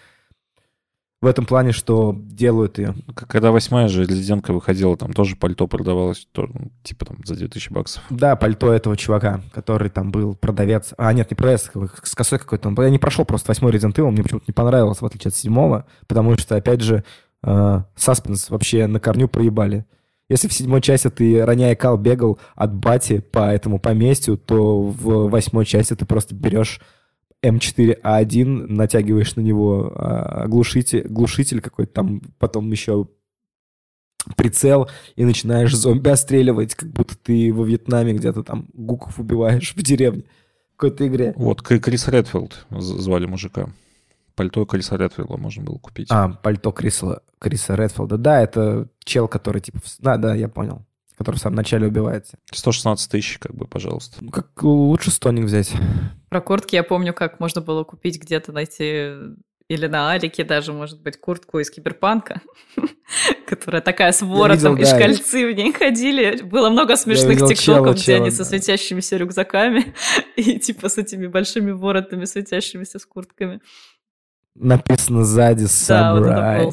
В этом плане, что делают ее. Когда восьмая же резидентка выходила, там тоже пальто продавалось, тоже, ну, типа там за 2000 баксов. Да, пальто этого чувака, который там был продавец. А, нет, не продавец, с косой какой-то. Я не прошел просто восьмой Resident Evil, мне почему-то не понравилось, в отличие от седьмого, потому что, опять же, саспенс вообще на корню проебали. Если в седьмой части ты, роняя кал, бегал от бати по этому поместью, то в восьмой части ты просто берешь М4А1, натягиваешь на него а, глушитель, глушитель какой-то там, потом еще прицел и начинаешь зомби отстреливать, как будто ты во Вьетнаме где-то там гуков убиваешь в деревне в какой-то игре. Вот, Крис Редфилд звали мужика. Пальто Криса Редфилда можно было купить. А, пальто Криса, Криса Редфилда. Да, это чел, который типа... Да, да, я понял. Который в самом начале убивается. 116 тысяч, как бы, пожалуйста. Ну, как лучше стоник взять. Про куртки я помню, как можно было купить где-то, найти или на Алике даже, может быть, куртку из киберпанка, которая такая с воротом, и шкальцы в ней ходили. Было много смешных тиктоков, где они со светящимися рюкзаками и типа с этими большими воротами, светящимися с куртками написано сзади «Самурай».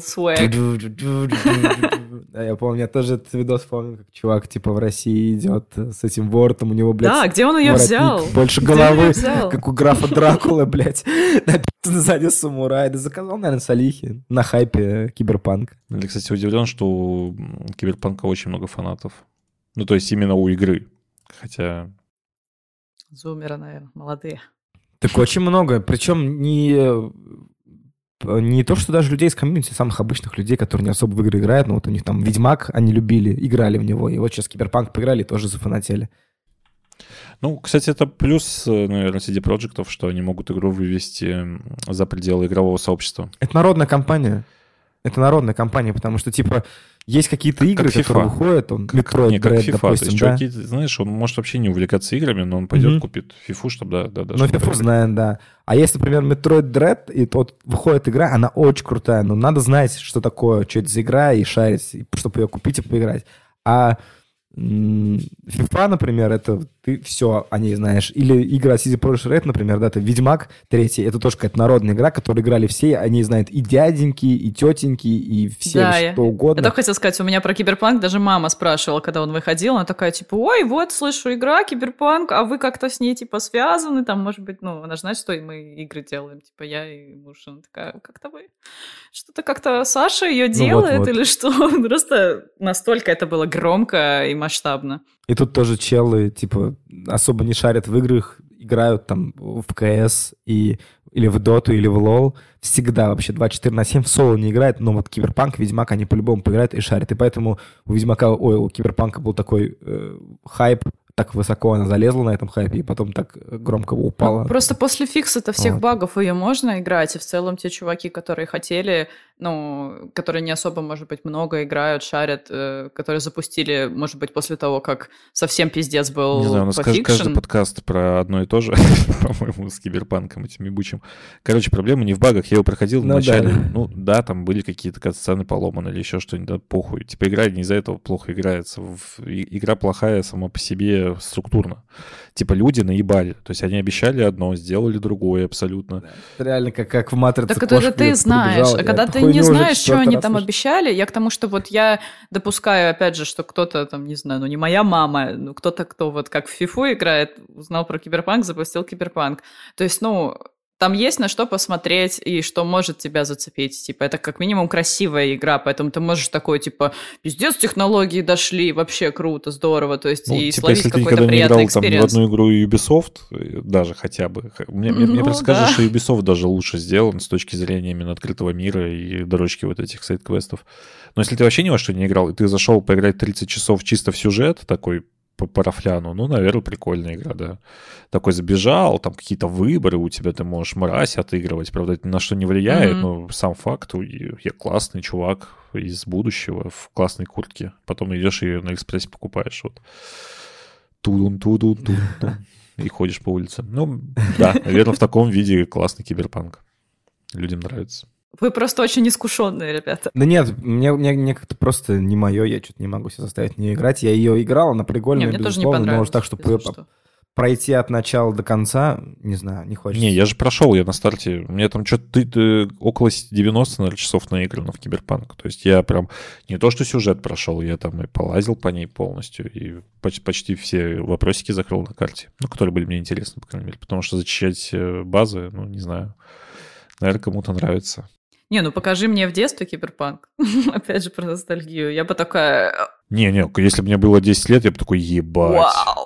Да, я помню, я тоже этот видос помню, как чувак, типа, в России идет с этим воротом, у него, блядь, Да, где он ее взял? Больше головы, как у графа Дракулы, блядь. Написано сзади «Самурай». Да заказал, наверное, с Алихи на хайпе Киберпанк. Я, кстати, удивлен, что у Киберпанка очень много фанатов. Ну, то есть именно у игры. Хотя... Зумеры, наверное, молодые. Так очень много. Причем не не то, что даже людей из комьюнити, самых обычных людей, которые не особо в игры играют, но вот у них там Ведьмак, они любили, играли в него, и вот сейчас Киберпанк поиграли, тоже зафанатели. Ну, кстати, это плюс, наверное, CD проектов, что они могут игру вывести за пределы игрового сообщества. Это народная компания. Это народная компания, потому что, типа, есть какие-то игры, как которые FIFA. выходят, он Как, Metroid не, как Dread, FIFA. допустим, то есть, да. чуваки, знаешь, он может вообще не увлекаться играми, но он пойдет, Мгм. купит фифу, чтобы, да, да, да. Ну, чтобы FIFA знаем, да. А есть, например, Metroid Dread, и вот выходит игра, она очень крутая, но надо знать, что такое, что это за игра, и шарить, чтобы ее купить и поиграть. А FIFA, например, это ты все о ней знаешь. Или игра CD Projekt Red, например, да, это Ведьмак третий, это тоже какая-то народная игра, которую играли все, о ней знают и дяденьки, и тетеньки, и все, Да, что я- угодно. Я только хотела сказать, у меня про Киберпанк даже мама спрашивала, когда он выходил, она такая, типа, ой, вот, слышу, игра, Киберпанк, а вы как-то с ней, типа, связаны, там, может быть, ну, она же знает, что и мы игры делаем, типа, я и муж, она такая, как-то вы, что-то как-то Саша ее делает вот-вот. или что? Просто настолько это было громко и масштабно. И тут тоже челы, типа, особо не шарят в играх, играют там в КС и, или в Доту, или в ЛОЛ. Всегда вообще 24 на 7 в соло не играет, но вот Киберпанк, Ведьмак, они по-любому поиграют и шарят. И поэтому у Ведьмака, ой, у Киберпанка был такой э, хайп, так высоко она залезла на этом хайпе, и потом так громко упала. Ну, Просто после фикса-то всех Вот. багов ее можно играть, и в целом те чуваки, которые хотели, ну, которые не особо, может быть, много играют, шарят, э, которые запустили, может быть, после того, как совсем пиздец был Не знаю, у нас по каждый, каждый подкаст про одно и то же, по-моему, с киберпанком этим ебучим. Короче, проблема не в багах. Я его проходил Ну вначале. да. Ну да, там были какие-то катсцены поломаны или еще что-нибудь, да, похуй. Типа игра не из-за этого плохо играется. Игра плохая сама по себе структурно. Типа люди наебали. То есть они обещали одно, сделали другое абсолютно. Реально как, как в «Матрице». Так это ты знаешь. А когда ты не знаешь, что они там обещали, я к тому, что вот я допускаю, опять же, что кто-то там, не знаю, ну не моя мама, ну кто-то, кто вот как в фифу играет, узнал про киберпанк, запустил киберпанк. То есть, ну, там есть на что посмотреть и что может тебя зацепить. Типа, это как минимум красивая игра, поэтому ты можешь такой, типа, пиздец, технологии дошли, вообще круто, здорово, то есть, Ну, и типа, словить если ты никогда не играл там в одну игру Ubisoft, э, даже хотя бы, мне, мне, мне Ну, просто кажется, да. что Ubisoft даже лучше сделан с точки зрения именно открытого мира и дорожки вот этих сайт-квестов. Но если ты вообще ни во что не играл, и ты зашел поиграть 30 часов чисто в сюжет, такой по парафляну, ну, наверное, прикольная игра, да. Такой забежал, там какие-то выборы у тебя, ты можешь мразь отыгрывать, правда, это на что не влияет, Мгм. но сам факт, я классный чувак из будущего в классной куртке, потом идешь и на экспрессе покупаешь, вот. Тудун, тудун, тудун. И ходишь по улице. Ну, да, наверное, в таком виде классный киберпанк. Людям нравится. Вы просто очень искушенные, ребята. Да нет, мне, мне, мне как-то просто не мое, я что-то не могу себя заставить не играть. Я ее играл, она прикольная, Не, мне тоже не безусловно, но уж так, чтобы ее что. пройти от начала до конца, не знаю, не хочется. Не, я же прошел, я на старте. У меня там что-то около 90, наверное, часов наиграно в киберпанк. То есть я прям не то, что сюжет прошел, я там и полазил по ней полностью, и поч- почти все вопросики закрыл на карте, ну, которые были мне интересны, по крайней мере. Потому что зачищать э, базы, ну, не знаю. Наверное, кому-то нравится. Не, ну покажи мне в детстве киберпанк. Опять же про ностальгию. Я бы такая... Не-не, если бы мне было 10 лет, я бы такой, ебать. Вау!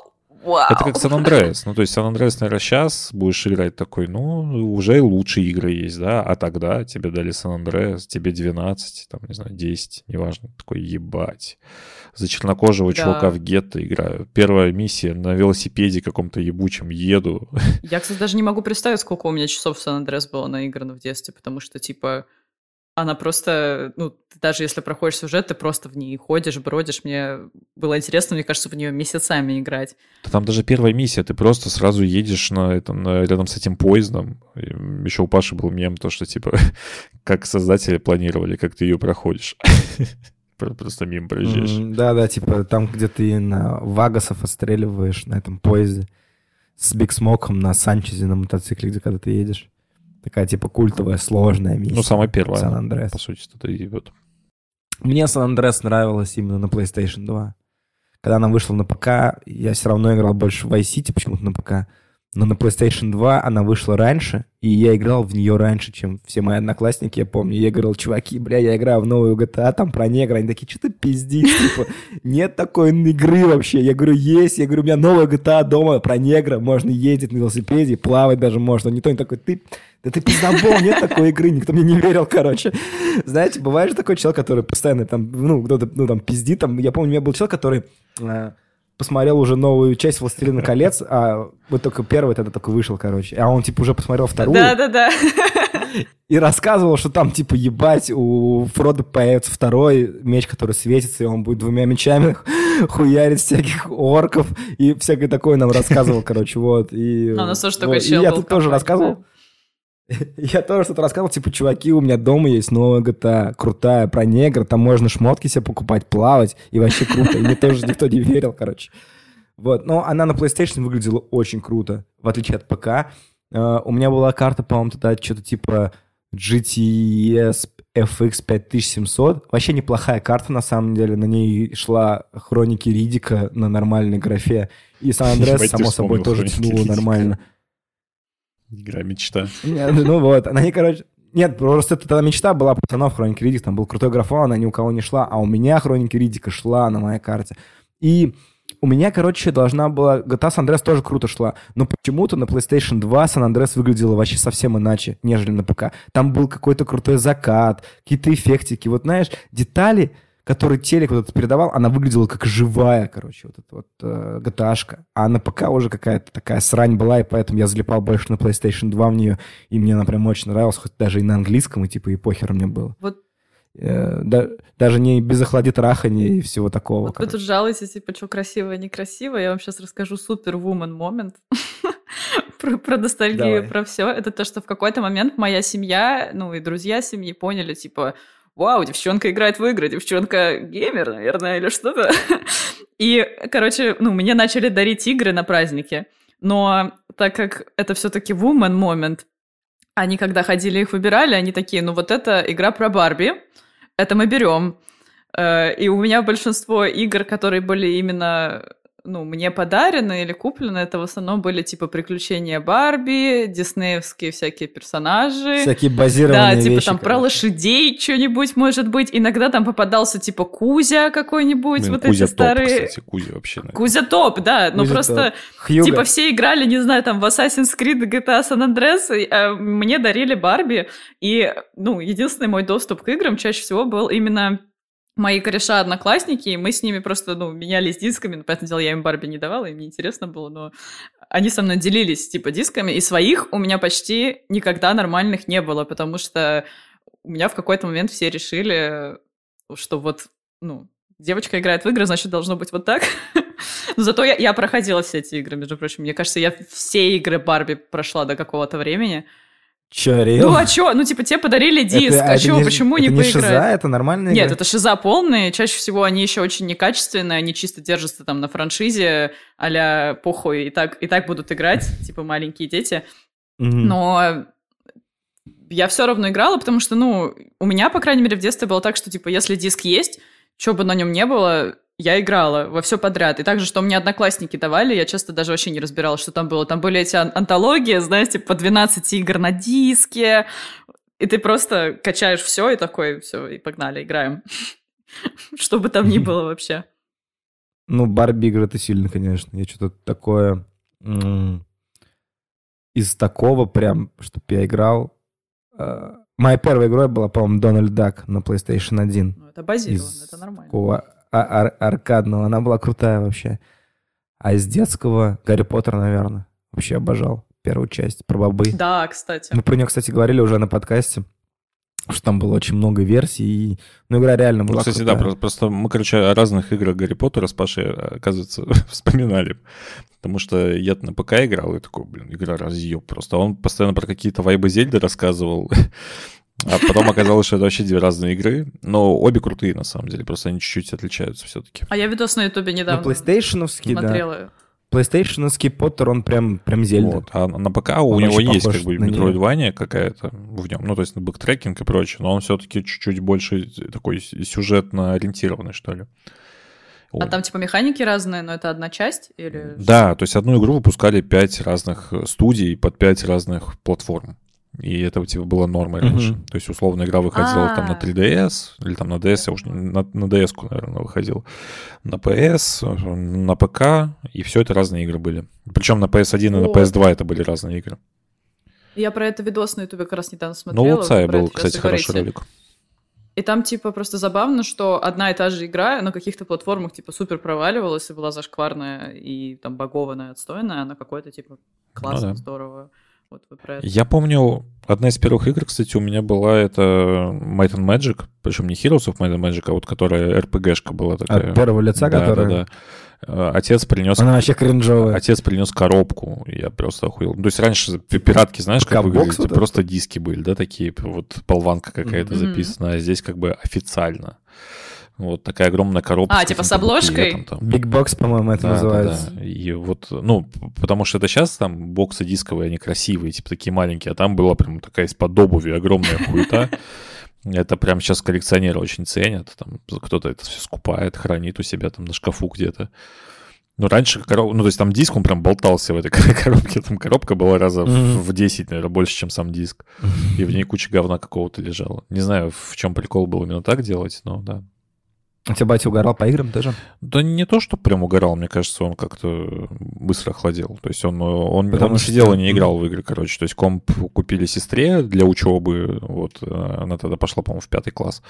Вау! Это как Сан Андреас. Ну, то есть Сан Андреас, наверное, сейчас будешь играть такой, ну, уже и лучшие игры есть, да, а тогда тебе дали Сан Андреас, тебе 12, там, не знаю, 10, неважно, такой, ебать. За чернокожего Да. чувака в гетто играю. Первая миссия на велосипеде каком-то ебучем еду. Я, кстати, даже не могу представить, сколько у меня часов в Сан Андреас было наиграно в детстве, потому что, типа, она просто, ну, ты даже если проходишь сюжет, ты просто в ней ходишь, бродишь. Мне было интересно, мне кажется, в нее месяцами играть. Да Там даже первая миссия, ты просто сразу едешь на это, на- рядом с этим поездом. И Еще у Паши был мем, то, что, типа, как создатели планировали, как ты ее проходишь. Про- Просто мимо проезжаешь. Да-да, типа там, где ты на Вагасов отстреливаешь на этом поезде с Биг Смоком на Санчезе на мотоцикле, где когда ты едешь. Такая, типа, культовая, сложная миссия. Ну, самая первая, Сан Андреас. по сути, это и вот. Мне Сан Андреас нравилась именно на PlayStation 2. Когда она вышла на ПК, я все равно играл больше в Vice City почему-то на ПК. Но на PlayStation 2 она вышла раньше, и я играл в нее раньше, чем все мои одноклассники, я помню. Я говорил, чуваки, бля, я играю в новую GTA, там про негра. Они такие, что ты пиздишь? Типа, нет такой игры вообще. Я говорю, есть. Я говорю, у меня новая GTA дома про негра. Можно ездить на велосипеде, плавать даже можно. Никто не такой, ты, да ты пиздобол, нет такой игры. Никто мне не верил, короче. Знаете, бывает же такой человек, который постоянно там, ну, кто-то, ну, там, пиздит. Там, я помню, у меня был человек, который э, посмотрел уже новую часть «Властелина колец», а вот только первый тогда только вышел, короче. А он, типа, уже посмотрел вторую. Да-да-да. И рассказывал, что там, типа, ебать, у Фрода появится второй меч, который светится, и он будет двумя мечами хуярить всяких орков, и всякое такое нам рассказывал, короче, вот. И, А у нас тоже такой чел я тут тоже рассказывал. Я тоже что-то рассказывал, типа, чуваки, у меня дома есть новая GTA, крутая, про негра, там можно шмотки себе покупать, плавать, и вообще круто. И мне тоже никто не верил, короче. Вот, но она на PlayStation выглядела очень круто, в отличие от ПК. Э, У меня была карта, по-моему, тогда что-то типа GTS FX 5700. Вообще неплохая карта, на самом деле. На ней шла хроники Ридика на нормальной графе. И Сан-Андреас, Ебать, ты само собой, тоже «Хроники тянуло Риддика». нормально. Игра мечта. Ну вот, она не, короче... Нет, просто это мечта была пацанов Хроники Ридика, там был крутой графон, она ни у кого не шла, а у меня Хроники Ридика шла на моей карте. И у меня, короче, должна была... GTA San Andreas тоже круто шла, но почему-то на PlayStation 2 San Andreas выглядела вообще совсем иначе, нежели на ПК. Там был какой-то крутой закат, какие-то эффектики. Вот знаешь, детали, которые телек вот этот передавал, она выглядела как живая, короче, вот эта вот э, GTA-шка. А на ПК уже какая-то такая срань была, и поэтому я залипал больше на PlayStation 2 в нее, и мне она прям очень нравилась, хоть даже и на английском, и типа и похер мне было. Вот, Э, да- даже не без охлади трахания и всего такого. вот вы тут жалуетесь, типа, что красиво, некрасиво. Я вам сейчас расскажу супервумен момент. про, про ностальгию, Давай. про все. Это то, что в какой-то момент моя семья, ну и друзья семьи поняли, типа, вау, девчонка играет в игры, девчонка геймер, наверное, или что-то. И, короче, ну, мне начали дарить игры на праздники. Но так как это все-таки woman момент, они когда ходили их выбирали, они такие, ну вот это игра про Барби, это мы берем. Э, И у меня большинство игр, которые были именно ну, мне подарены или куплены, это в основном были типа приключения Барби, диснеевские всякие персонажи. Всякие базированные Да, типа вещи, там про короче. лошадей что-нибудь может быть. Иногда там попадался типа Кузя какой-нибудь, Блин, вот Кузя эти топ, старые. кстати, Кузя вообще. наверное. Кузя топ, да, ну Кузя просто Хьюго. Типа все играли, не знаю, там в Assassin's Creed, GTA San Andreas, и, а мне дарили Барби, и, ну, единственный мой доступ к играм чаще всего был именно мои кореша-одноклассники, и мы с ними просто, ну, менялись дисками, ну, понятное дело, я им Барби не давала, им не интересно было, но они со мной делились, типа, дисками, и своих у меня почти никогда нормальных не было, потому что у меня в какой-то момент все решили, что вот, ну, девочка играет в игры, значит, должно быть вот так. Но зато я, я проходила все эти игры, между прочим. Мне кажется, я все игры Барби прошла до какого-то времени. Чё, реал? Ну а чё? Ну типа тебе подарили Это- диск, а это чё, не- почему это не не поиграть? шиза, это нормальная Нет, игра? это шиза полные. Чаще всего они еще очень некачественные, они чисто держатся там на франшизе, а похуй, и так, и так будут играть, типа маленькие дети. Но я все равно играла, потому что, ну, у меня, по крайней мере, в детстве было так, что, типа, если диск есть, что бы на нем не было, я играла во все подряд. И также, что мне одноклассники давали, я часто даже вообще не разбирала, что там было. Там были эти ан- антологии, знаете, по 12 игр на диске. И ты просто качаешь все и такой, все, и погнали, играем. Что бы там ни было вообще. Ну, Барби игры это сильно, конечно. Я что-то такое... Из такого прям, чтобы я играл... э, Моя первая игра была, по-моему, Дональд Дак на PlayStation 1. Ну, это базировано, Из это нормально. такого а- ар- аркадного. Она была крутая вообще. А из детского Гарри Поттер, наверное. Вообще обожал первую часть про бобы. Да, кстати. Мы про нее, кстати, говорили уже на подкасте, что там было очень много версий. И... Ну, игра реально Ну, была кстати, да, крутая. про- просто мы, короче, о разных играх Гарри Поттера с Пашей, оказывается, вспоминали. Потому что я на ПК играл, и такой, блин, игра разъеб просто. А Он постоянно про какие-то вайбы Зельды рассказывал. А потом оказалось, что это вообще две разные игры. Но обе крутые, на самом деле. Просто они чуть-чуть отличаются все-таки. А я видос на ютубе Ну, недавно PlayStation-овский, да. смотрела. PlayStation-овский Поттер, он прям, прям Зельда. Вот. А на ПК у Он него есть как бы на метроидвания какая-то в нем. Ну, то есть на бэктрекинг и прочее. Но он все-таки чуть-чуть больше такой сюжетно ориентированный, что ли. А Вот. там типа механики разные, но это одна часть? Или... Да, то есть одну игру выпускали пять разных студий под пять разных платформ. И это типа было нормой Мгм. раньше. То есть, условно, игра выходила там на А. 3DS, или там на DS, я уже не- на, на DS, наверное, выходил. На PS, на ПК, и все это разные игры были. Причем на PS1 и на Вот. PS2 это были разные игры. Я про это видос на ютубе как раз недавно смотрела. Ну, Луцая про был, кстати, хороший говорите. ролик. И там, типа, просто забавно, что одна и та же игра на каких-то платформах, типа, супер проваливалась и была зашкварная и там багованная, отстойная, а на какой-то, типа, классно, ну, да. здорово. Вот вы про это. Я помню, одна из первых игр, кстати, у меня была это Might and Magic, причем не Heroes of Might and Magic, а вот которая RPG-шка была такая. От первого лица, да, которая? Да, да. Э, отец принес... Она вообще кринжовая. Отец принес коробку, я просто охуел. То есть раньше пиратки, знаешь, как выглядели? Вот просто диски были, да, такие, вот полванка какая-то mm-hmm. записана, а здесь как бы официально. Вот такая огромная коробка. А, типа с обложкой? Big Box, по-моему, это да, называется. Да, да. И вот, ну, потому что это сейчас там боксы дисковые, они красивые, типа такие маленькие, а там была прям такая из-под обуви огромная хуета. Это прям сейчас коллекционеры очень ценят. Там кто-то это все скупает, хранит у себя там на шкафу где-то. Ну, раньше короб... ну, то есть там диск, он прям болтался в этой коробке. Там коробка была раза mm-hmm. в 10, наверное, больше, чем сам диск. Mm-hmm. И в ней куча говна какого-то лежала. Не знаю, в чем прикол был именно так делать, но да. У тебя батя угорал по играм тоже? Да не то, что прям угорал, мне кажется, он как-то быстро охладел. То есть он, он, Потому он что... сидел и не играл в игры, короче. То есть комп купили сестре для учебы, вот, она тогда пошла, по-моему, в пятый класс,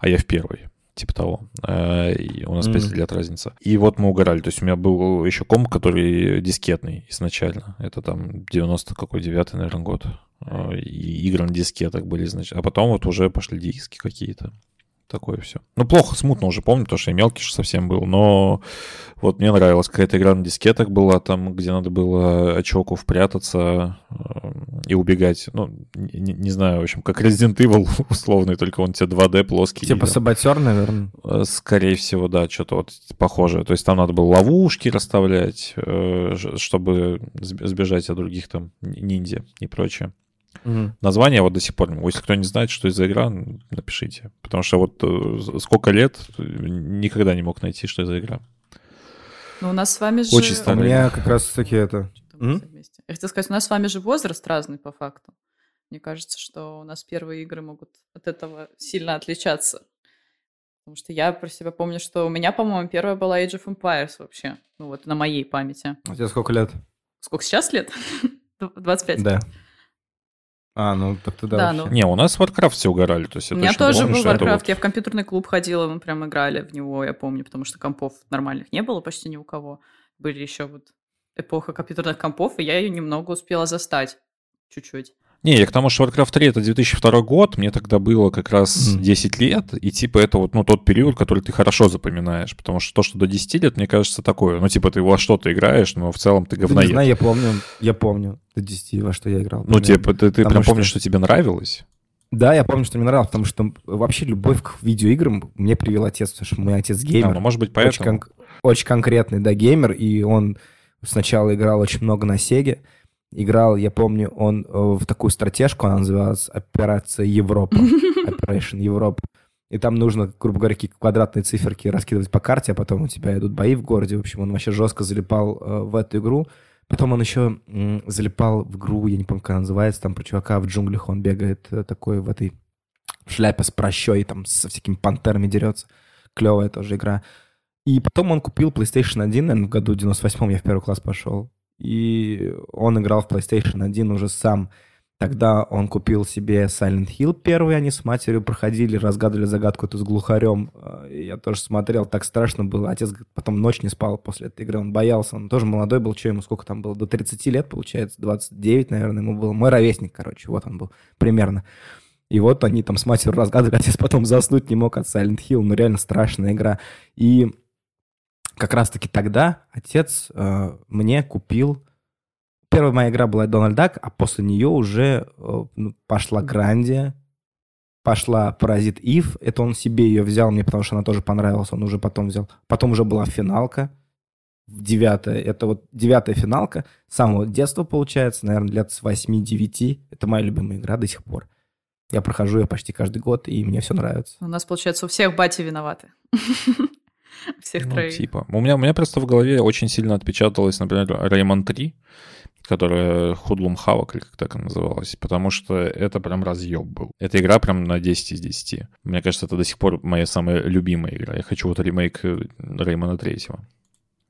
а я в первый типа того. Э, и у нас mm 5 лет разница. И вот мы угорали. То есть у меня был еще комп, который дискетный изначально. Это там 90 какой, 9 наверное, год. Э, и игры на дискетах были, значит. А потом вот уже пошли диски какие-то такое все. Ну, плохо, смутно уже помню, потому что я мелкий же совсем был, но вот мне нравилась какая-то игра на дискетах была, там, где надо было очоку впрятаться э, и убегать. Ну, не, не знаю, в общем, как Resident Evil условный, только он тебе 2D плоский. Типа Саботер, наверное? Э, скорее всего, да, что-то вот похожее. То есть там надо было ловушки расставлять, э, чтобы сбежать от других там ниндзя и прочее. Угу. Название вот до сих пор. Если кто не знает, что это за игра, напишите. Потому что вот э, сколько лет никогда не мог найти, что это за игра. Ну, у нас с вами же... Очень старая. У меня как раз таки это... Я хотел сказать, у нас с вами же возраст разный по факту. Мне кажется, что у нас первые игры могут от этого сильно отличаться. Потому что я про себя помню, что у меня, по-моему, первая была Age of Empires вообще. Ну вот, на моей памяти. А тебе сколько лет? Сколько сейчас лет? 25. Да. А, ну так тогда да, вообще. Ну... Не, у нас в Warcraft все угорали. То есть у меня тоже помню, был Warcraft. Вот... Я в компьютерный клуб ходила, мы прям играли в него, я помню, потому что компов нормальных не было почти ни у кого. Были еще вот эпоха компьютерных компов, и я ее немного успела застать. Чуть-чуть. Не, я к тому, что Warcraft 3 это 2002 год, мне тогда было как раз mm. 10 лет, и типа это вот ну, тот период, который ты хорошо запоминаешь, потому что то, что до 10 лет, мне кажется, такое, ну типа ты во что-то играешь, но в целом ты говноед. Не знаю, я помню, я помню до 10 во что я играл. Ну типа ты, ты прям что... помнишь, что тебе нравилось? Да, я помню, что мне нравилось, потому что вообще любовь к видеоиграм мне привел отец, потому что мой отец геймер. А, ну, может быть, поэтому. Очень, кон- очень конкретный, да, геймер, и он сначала играл очень много на Сеге, играл, я помню, он э, в такую стратежку, она называлась «Операция Европа», Operation Европа. И там нужно, грубо говоря, какие квадратные циферки раскидывать по карте, а потом у тебя идут бои в городе. В общем, он вообще жестко залипал э, в эту игру. Потом он еще м, залипал в игру, я не помню, как она называется, там про чувака в джунглях он бегает э, такой в этой шляпе с прощой, там со всякими пантерами дерется. Клевая тоже игра. И потом он купил PlayStation 1, наверное, в году 98-м я в первый класс пошел и он играл в PlayStation 1 уже сам. Тогда он купил себе Silent Hill первый, они с матерью проходили, разгадывали загадку эту с глухарем. А, я тоже смотрел, так страшно было. Отец потом ночь не спал после этой игры, он боялся. Он тоже молодой был, что ему сколько там было? До 30 лет, получается, 29, наверное, ему был. Мой ровесник, короче, вот он был примерно. И вот они там с матерью разгадывали, отец потом заснуть не мог от Silent Hill, ну реально страшная игра. И как раз-таки тогда отец э, мне купил... Первая моя игра была Дональд Дак, а после нее уже э, ну, пошла Грандия, пошла Паразит Ив. Это он себе ее взял мне, потому что она тоже понравилась. Он уже потом взял. Потом уже была финалка. Девятая. Это вот девятая финалка. С самого детства, получается, наверное, лет с 8-9. Это моя любимая игра до сих пор. Я прохожу ее почти каждый год, и мне все нравится. У нас, получается, у всех бати виноваты. всех ну, троих. Типа. У меня, у меня просто в голове очень сильно отпечаталось, например, Реймон 3, которая Худлум Хавок, или как так она называлась, потому что это прям разъеб был. Эта игра прям на 10 из 10. Мне кажется, это до сих пор моя самая любимая игра. Я хочу вот ремейк Реймона 3.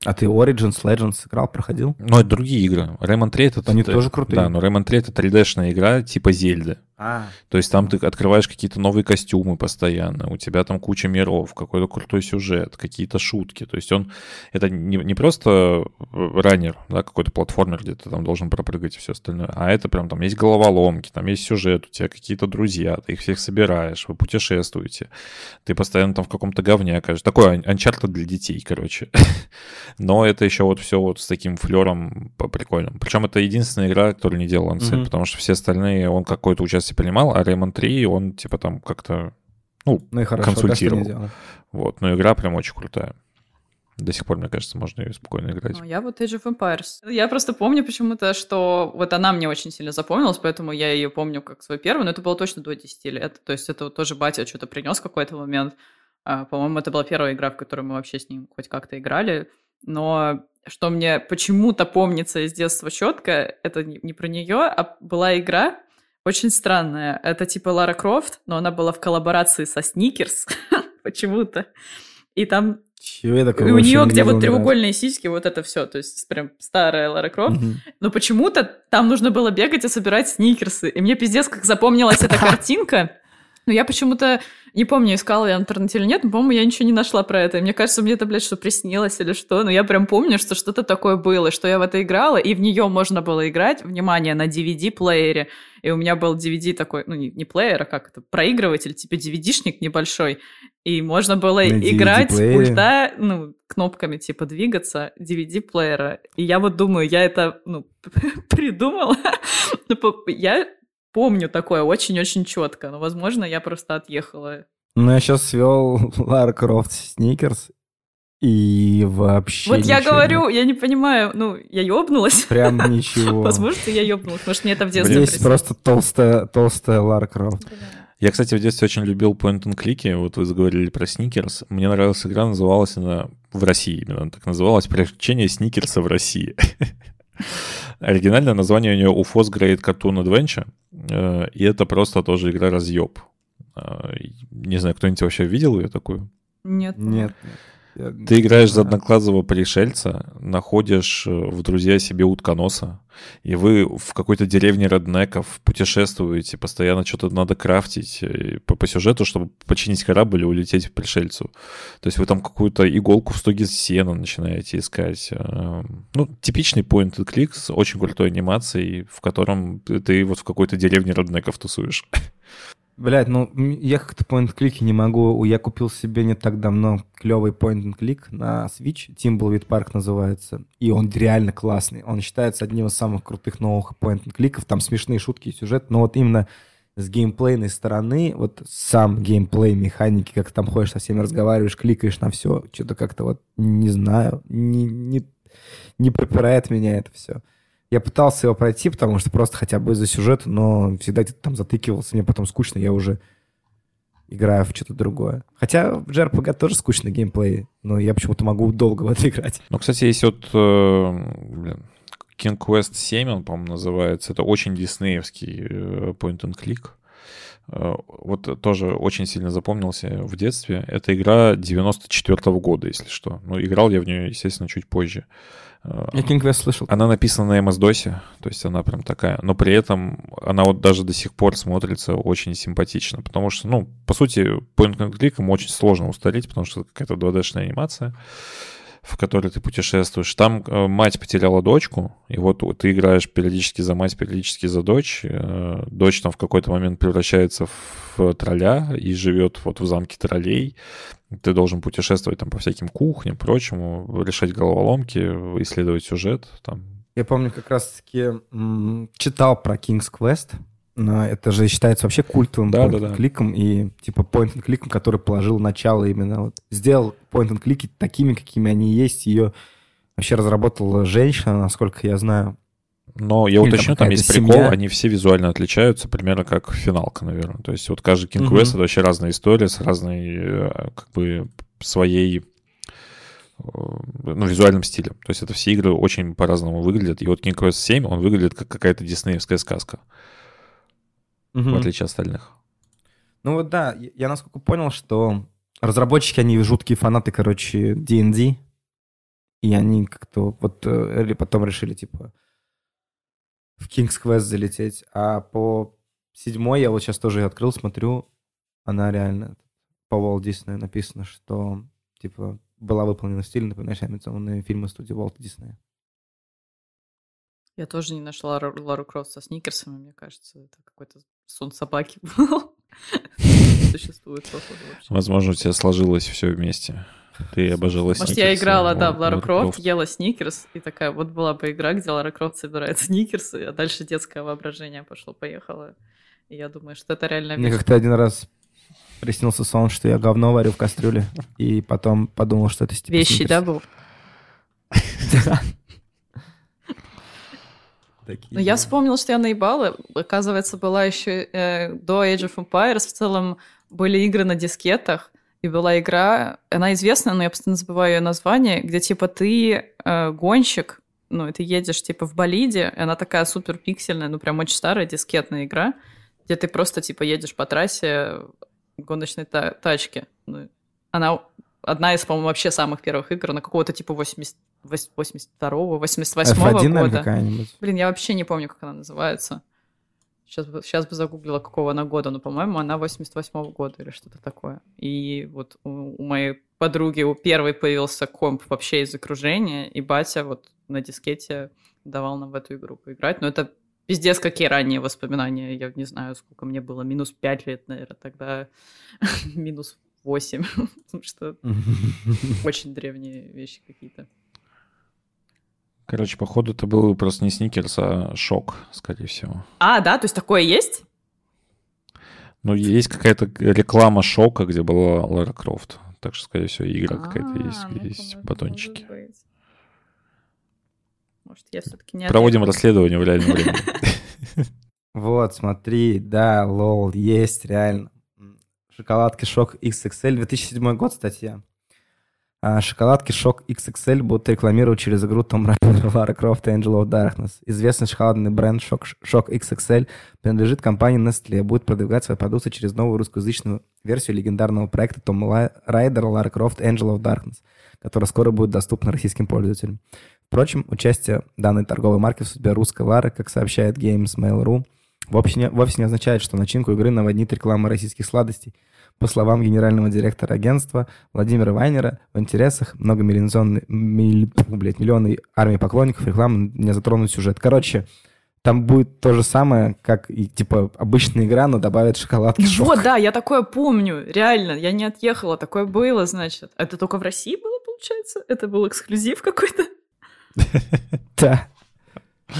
А ты Origins, Legends играл, проходил? Ну, это другие игры. Rayman 3 это... Они это, тоже крутые. Да, но Rayman 3 это 3D-шная игра типа Зельды. А, То есть там ты открываешь какие-то новые костюмы постоянно, у тебя там куча миров, какой-то крутой сюжет, какие-то шутки. То есть он, это не, не просто раннер, да, какой-то платформер, где ты там должен пропрыгать и все остальное, а это прям там есть головоломки, там есть сюжет, у тебя какие-то друзья, ты их всех собираешь, вы путешествуете, ты постоянно там в каком-то говне окажешься. Такой Uncharted для детей, короче. Но это еще вот все вот с таким флером прикольным. Причем это единственная игра, которую не делал Ансет, потому что все остальные, он какое-то участие принимал, а Rayman 3, он типа там как-то, ну, ну и хорошо, Консультировал. да, вот. Но игра прям очень крутая. До сих пор, мне кажется, можно ее спокойно играть. Ну, я вот Age of Empires. Я просто помню почему-то, что вот она мне очень сильно запомнилась, поэтому я ее помню как свой первый, но это было точно до 10 лет. То есть это вот тоже батя что-то принес в какой-то момент. А, По-моему, это была первая игра, в которую мы вообще с ним хоть как-то играли. Но что мне почему-то помнится из детства четко, это не не про нее, а была игра очень странная. Это типа Лара Крофт, но она была в коллаборации со Сникерс почему-то. И там я такого и у нее, не где вот треугольные сиськи, вот это все. То есть прям старая Лара Крофт. Но почему-то там нужно было бегать и собирать сникерсы. И мне пиздец как запомнилась эта картинка. Но я почему-то не помню, искала я в интернете или нет, но, по-моему, я ничего не нашла про это. И мне кажется, мне это, блядь, что приснилось или что. Но я прям помню, что что-то такое было, что я в это играла, и в нее можно было играть, внимание, на DVD-плеере. И у меня был DVD такой, ну, не, не плеер, а как это, проигрыватель, типа DVD-шник небольшой. И можно было На играть с пульта, ну, кнопками, типа, двигаться DVD-плеера. И я вот думаю, я это, ну, придумала. Ну, Я помню такое очень-очень четко, но, возможно, я просто отъехала. Ну, я сейчас свел Лара Крофт Сникерс, и вообще вот я говорю, нет. я не понимаю, ну, я ёбнулась. Прям ничего. Возможно, я ёбнулась. Может, мне это в детстве Здесь просто толстая, толстая Лара Крофт. Я, кстати, в детстве очень любил point and клики. Вот вы заговорили про сникерс. Мне нравилась игра, называлась она в России именно она так называлась «Приключения сникерса в России». Оригинальное название у нее UFOS Great Cartoon Adventure. И это просто тоже игра разъеб. Э, Не знаю, кто-нибудь вообще видел ее такую? Нет. Нет. Ты играешь за Да. одноклассового пришельца, находишь э, в друзья себе утконоса, и вы в какой-то деревне реднеков путешествуете, постоянно что-то надо крафтить э, по, по сюжету, чтобы починить корабль и улететь к пришельцу. То есть вы там какую-то иголку в стоге сена начинаете искать. Э, Ну, типичный point and click с очень крутой анимацией, в котором ты- вот в какой-то деревне реднеков тусуешь. Блять, ну я как-то point клики не могу. Я купил себе не так давно клевый point and click на Switch. Timbleweed Park называется. И он реально классный. Он считается одним из самых крутых новых point and кликов. Там смешные шутки и сюжет. Но вот именно с геймплейной стороны, вот сам геймплей, механики, как там ходишь со всеми разговариваешь, кликаешь на все, что-то как-то вот, не знаю, не, не, не пропирает меня это все. Я пытался его пройти, потому что просто хотя бы из-за сюжета, но всегда где-то там затыкивался, мне потом скучно, я уже играю в что-то другое. Хотя в JRPG тоже скучный геймплей, но я почему-то могу долго в это играть. Ну, кстати, есть вот э, блин, King Quest 7, он, по-моему, называется. Это очень диснеевский э, point and click. Э, Вот тоже очень сильно запомнился в детстве. Это игра 94 года, если что. Ну, играл я в нее, естественно, чуть позже. Э, Я King Quest слышал. Она написана на MS-DOS, то есть она прям такая. Но при этом она вот даже до сих пор смотрится очень симпатично, потому что, ну, по сути, point and click очень сложно устарить, потому что это какая-то 2D-шная анимация, в которой ты путешествуешь. Там э, мать потеряла дочку, и вот ты играешь периодически за мать, периодически за дочь. Э, Дочь там в какой-то момент превращается в тролля и живет вот в замке троллей. Ты должен путешествовать там по всяким кухням, прочему, решать головоломки, исследовать сюжет. Там. Я помню, как раз-таки читал про King's Quest. Но это же считается вообще культовым Да, да, да. кликом и типа point and кликом, который положил начало именно вот сделал point and клики такими, какими они есть. Ее вообще разработала женщина, насколько я знаю. Но я Или уточню, там есть прикол, семья. они все визуально отличаются, примерно как финалка, наверное. То есть вот каждый King Мгм. Quest это вообще разная история с разной, э, как бы, своей э, ну, визуальным стилем. То есть это все игры очень по-разному выглядят. И вот King Quest 7, он выглядит как какая-то диснеевская сказка, в отличие от остальных. Ну вот да, я, насколько понял, что разработчики, они жуткие фанаты, короче, D&D, и они как-то вот э, или потом решили, типа, в King's Quest залететь, а по седьмой я вот сейчас тоже ее открыл, смотрю, она реально по Walt Disney написано, что типа была выполнена в стиле, напоминающий анимационные фильмы студии Walt Disney. Я тоже не нашла Лару, Лару Крофт со сникерсами, мне кажется, это какой-то сон собаки был. Существует, походу, вообще. Возможно, у тебя сложилось все вместе. Ты обожала Может, сникерсы. я играла, да, в Лару Лара Крофт, ела сникерс, и такая, вот была бы игра, где Лара Крофт собирает сникерсы, а дальше детское воображение пошло-поехало. И я думаю, что это реально Мне как-то один раз приснился сон, что я говно варю в кастрюле, и потом подумал, что это типа вещи, да, был? Такие Ну, я вспомнила, что я наебала. Оказывается, была еще э, до Age of Empires в целом были игры на дискетах, и была игра, она известна, но я постоянно забываю ее название, где типа ты э, гонщик, ну, и ты едешь типа в болиде, и она такая супер пиксельная, ну, прям очень старая дискетная игра, где ты просто типа едешь по трассе гоночной та- тачке. Ну, она одна из, по-моему, вообще самых первых игр, на какого-то типа 80, 82-го, 88-го F1, наверное, года. Блин, я вообще не помню, как она называется. Сейчас бы, сейчас бы загуглила, какого она года, но, по-моему, она 88-го года или что-то такое. И вот у, у моей подруги у первой появился комп вообще из окружения, и батя вот на дискете давал нам в эту игру поиграть. Но это пиздец какие ранние воспоминания. Я не знаю, сколько мне было. Минус 5 лет, наверное, тогда. Минус 8. Потому что очень древние вещи какие-то. Короче, походу, это был просто не сникерс, а шок, скорее всего. А, да? То есть такое есть? Ну, есть какая-то реклама шока, где была Лара Крофт. Так что, скорее всего, игра какая-то есть, где ну, есть батончики. Может, я все-таки не Проводим расследование в реальном времени. Вот, смотри, да, лол, есть, реально. Шоколадки Шок XXL, 2007 год статья. А, шоколадки Шок XXL будут рекламировать через игру Tomb Raider, Lara Croft и Angel of Darkness. Известный шоколадный бренд Шок, Шок XXL принадлежит компании Nestle. Будет продвигать свою продукцию через новую русскоязычную версию легендарного проекта Tomb Raider, Lara Croft Angel of Darkness, которая скоро будет доступна российским пользователям. Впрочем, участие данной торговой марки в судьбе русской Лары, как сообщает Games Mail.ru, вовсе не, вовсе не означает, что начинку игры наводнит реклама российских сладостей. По словам генерального директора агентства Владимира Вайнера, в интересах многомиллионной фу, блядь, миллионной армии поклонников рекламы не затронуть сюжет. Короче, там будет то же самое, как и типа обычная игра, но добавят шоколадки шок. Вот, да, я такое помню, реально, я не отъехала, такое было, значит. Это только в России было, получается? Это был эксклюзив какой-то? Да.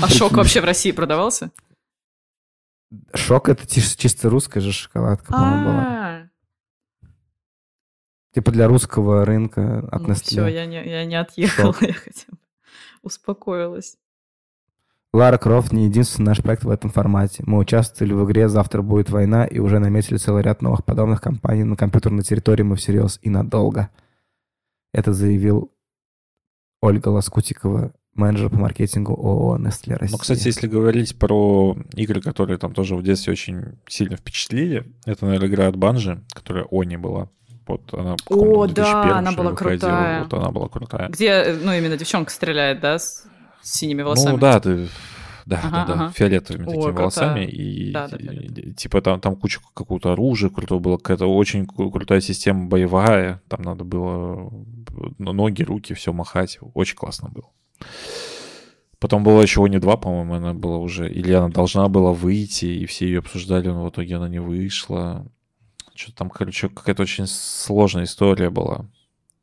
А шок вообще в России продавался? Шок это чис- чисто русская же шоколадка, по-моему, была. А, Типа для русского рынка от ну все, я не, я не отъехала, я хотя бы успокоилась. Лара Крофт не единственный наш проект в этом формате. Мы участвовали в игре «Завтра будет война» и уже наметили целый ряд новых подобных компаний на компьютерной территории мы всерьез и надолго. Это заявил Ольга Лоскутикова, менеджер по маркетингу ООО «Nestle Россия». Ну, кстати, если говорить про игры, которые там тоже в детстве очень сильно впечатлили, это, наверное, игра от Банжи, которая Они была. Вот она, О, да, 2001 она была выходила. крутая. Вот она была крутая. Где, ну, именно девчонка стреляет, да, с, синими волосами? Ну да, ты... Да, Ага, да, да, ага. фиолетовыми Ой, такими волосами. И, Да, да, и- типа там, там куча какого-то оружия крутого было, какая-то очень кру- крутая система боевая. Там надо было ну, ноги, руки, все махать. Очень классно было. Потом было еще Они 2, по-моему, она была уже... Или она должна была выйти, и все ее обсуждали, но в итоге она не вышла. Что-то там, короче, какая-то очень сложная история была.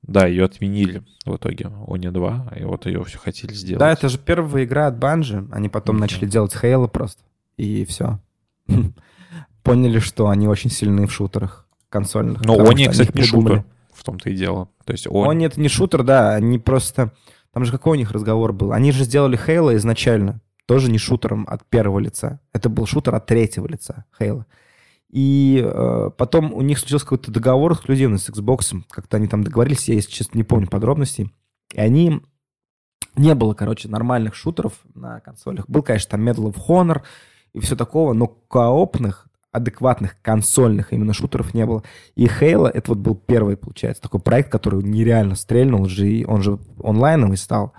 Да, ее отменили в итоге, Они 2, и вот ее все хотели сделать. Да, это же первая игра от Банжи. Они потом Мгм. начали делать Хейла просто. И все. Поняли, что они очень сильны в шутерах консольных. Потому Они, кстати, не шутер. В том-то и дело. То есть он... Они это не шутер, да, они просто... Там же какой у них разговор был? Они же сделали Хейла изначально, тоже не шутером от первого лица. Это был шутер от третьего лица Хейла. И э, потом у них случился какой-то договор эксклюзивный с Xbox. Как-то они там договорились, я, если честно, не помню подробностей. И они... Не было, короче, нормальных шутеров на консолях. Был, конечно, там Medal of Honor и все такого, но коопных, адекватных консольных именно шутеров не было. И Halo, это вот был первый, получается, такой проект, который нереально стрельнул же, он же онлайновый стал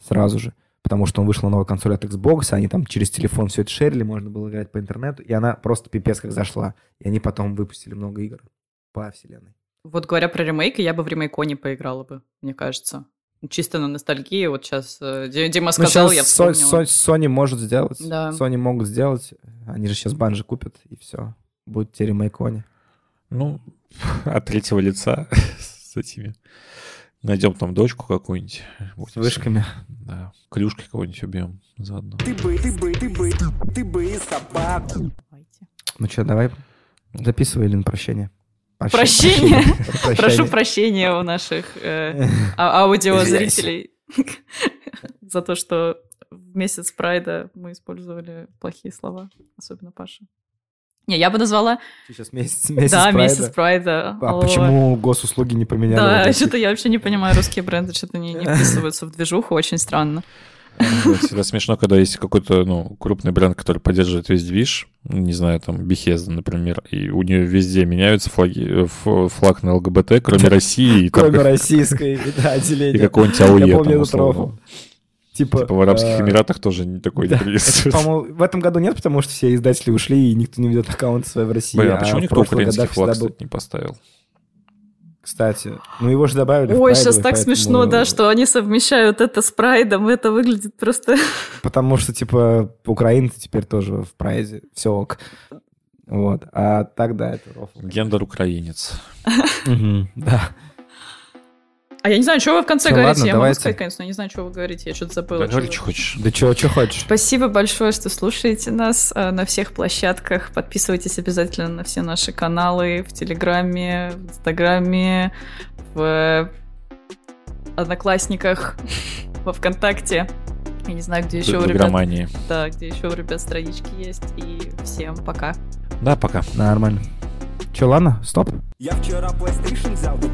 сразу же. потому что он вышел на новую консоль от Xbox, они там через телефон все это шерили, можно было играть по интернету, и она просто пипец как зашла. И они потом выпустили много игр по вселенной. Вот говоря про ремейк, я бы в ремейконе поиграла бы, мне кажется. Чисто на ностальгии, вот сейчас э, Дима Ну, сказал, я сейчас Со- вспомнила. Со- Sony может сделать. Да. Sony могут сделать. Они же сейчас банжи купят, и все. Будет теперь ремейконе. Ну, от третьего лица с этими. Найдем там дочку какую-нибудь. С вышками. Да, клюшкой кого-нибудь убьем заодно. Ты бы, ты бы, ты бы, ты бы. Давайте. Ну что, давай записывай, Лин, прощение. Прощение. Прошу прощения у наших э, а- аудиозрителей за то, что в месяц Прайда мы использовали плохие слова, особенно Паша. Не, я бы назвала, Сейчас месяц, месяц да, Прайда. месяц Прайда. А Алло. почему госуслуги не поменяли? Да, что-то я вообще не понимаю, русские бренды что-то не, не вписываются в движуху, очень странно. Да, Всегда смешно, когда есть какой-то, ну, крупный бренд, который поддерживает весь движ, не знаю, там, Bethesda, например, и у нее везде меняются флаги, э, флаг на ЛГБТ, кроме России и, Кроме российской, да, и отделения. какого-нибудь АУЕ. Я помню эту. Типа, Типа в Арабских э, Эмиратах тоже не такой да, не приветствуют. это, в этом году нет, потому что все издатели ушли, и никто не ведет аккаунт свой в России. Блин, а а почему в никто украинский флаг, был- не поставил? Кстати, ну его же добавили в Ой, прайдовый, сейчас так поэтому- смешно, да, что они совмещают это с Прайдом, это выглядит просто... Потому что, типа, украинцы теперь тоже в прайде, все ок. Вот, а тогда это рофл. Гендер украинец. Да. А я не знаю, что вы в конце Всё, говорите. ладно, я могу давайте. сказать, конечно, но я не знаю, что вы говорите. Я что-то забыла. Да что что хочешь. Да чё, чё хочешь? Спасибо большое, что слушаете нас э, на всех площадках. Подписывайтесь обязательно на все наши каналы в Телеграме, в Инстаграме, в Одноклассниках, во Вконтакте. Я не знаю, где еще у ребят, да, где еще у ребят странички есть. И всем пока. Да, пока. Нормально. Че, ладно, стоп. Я вчера PlayStation взял, ты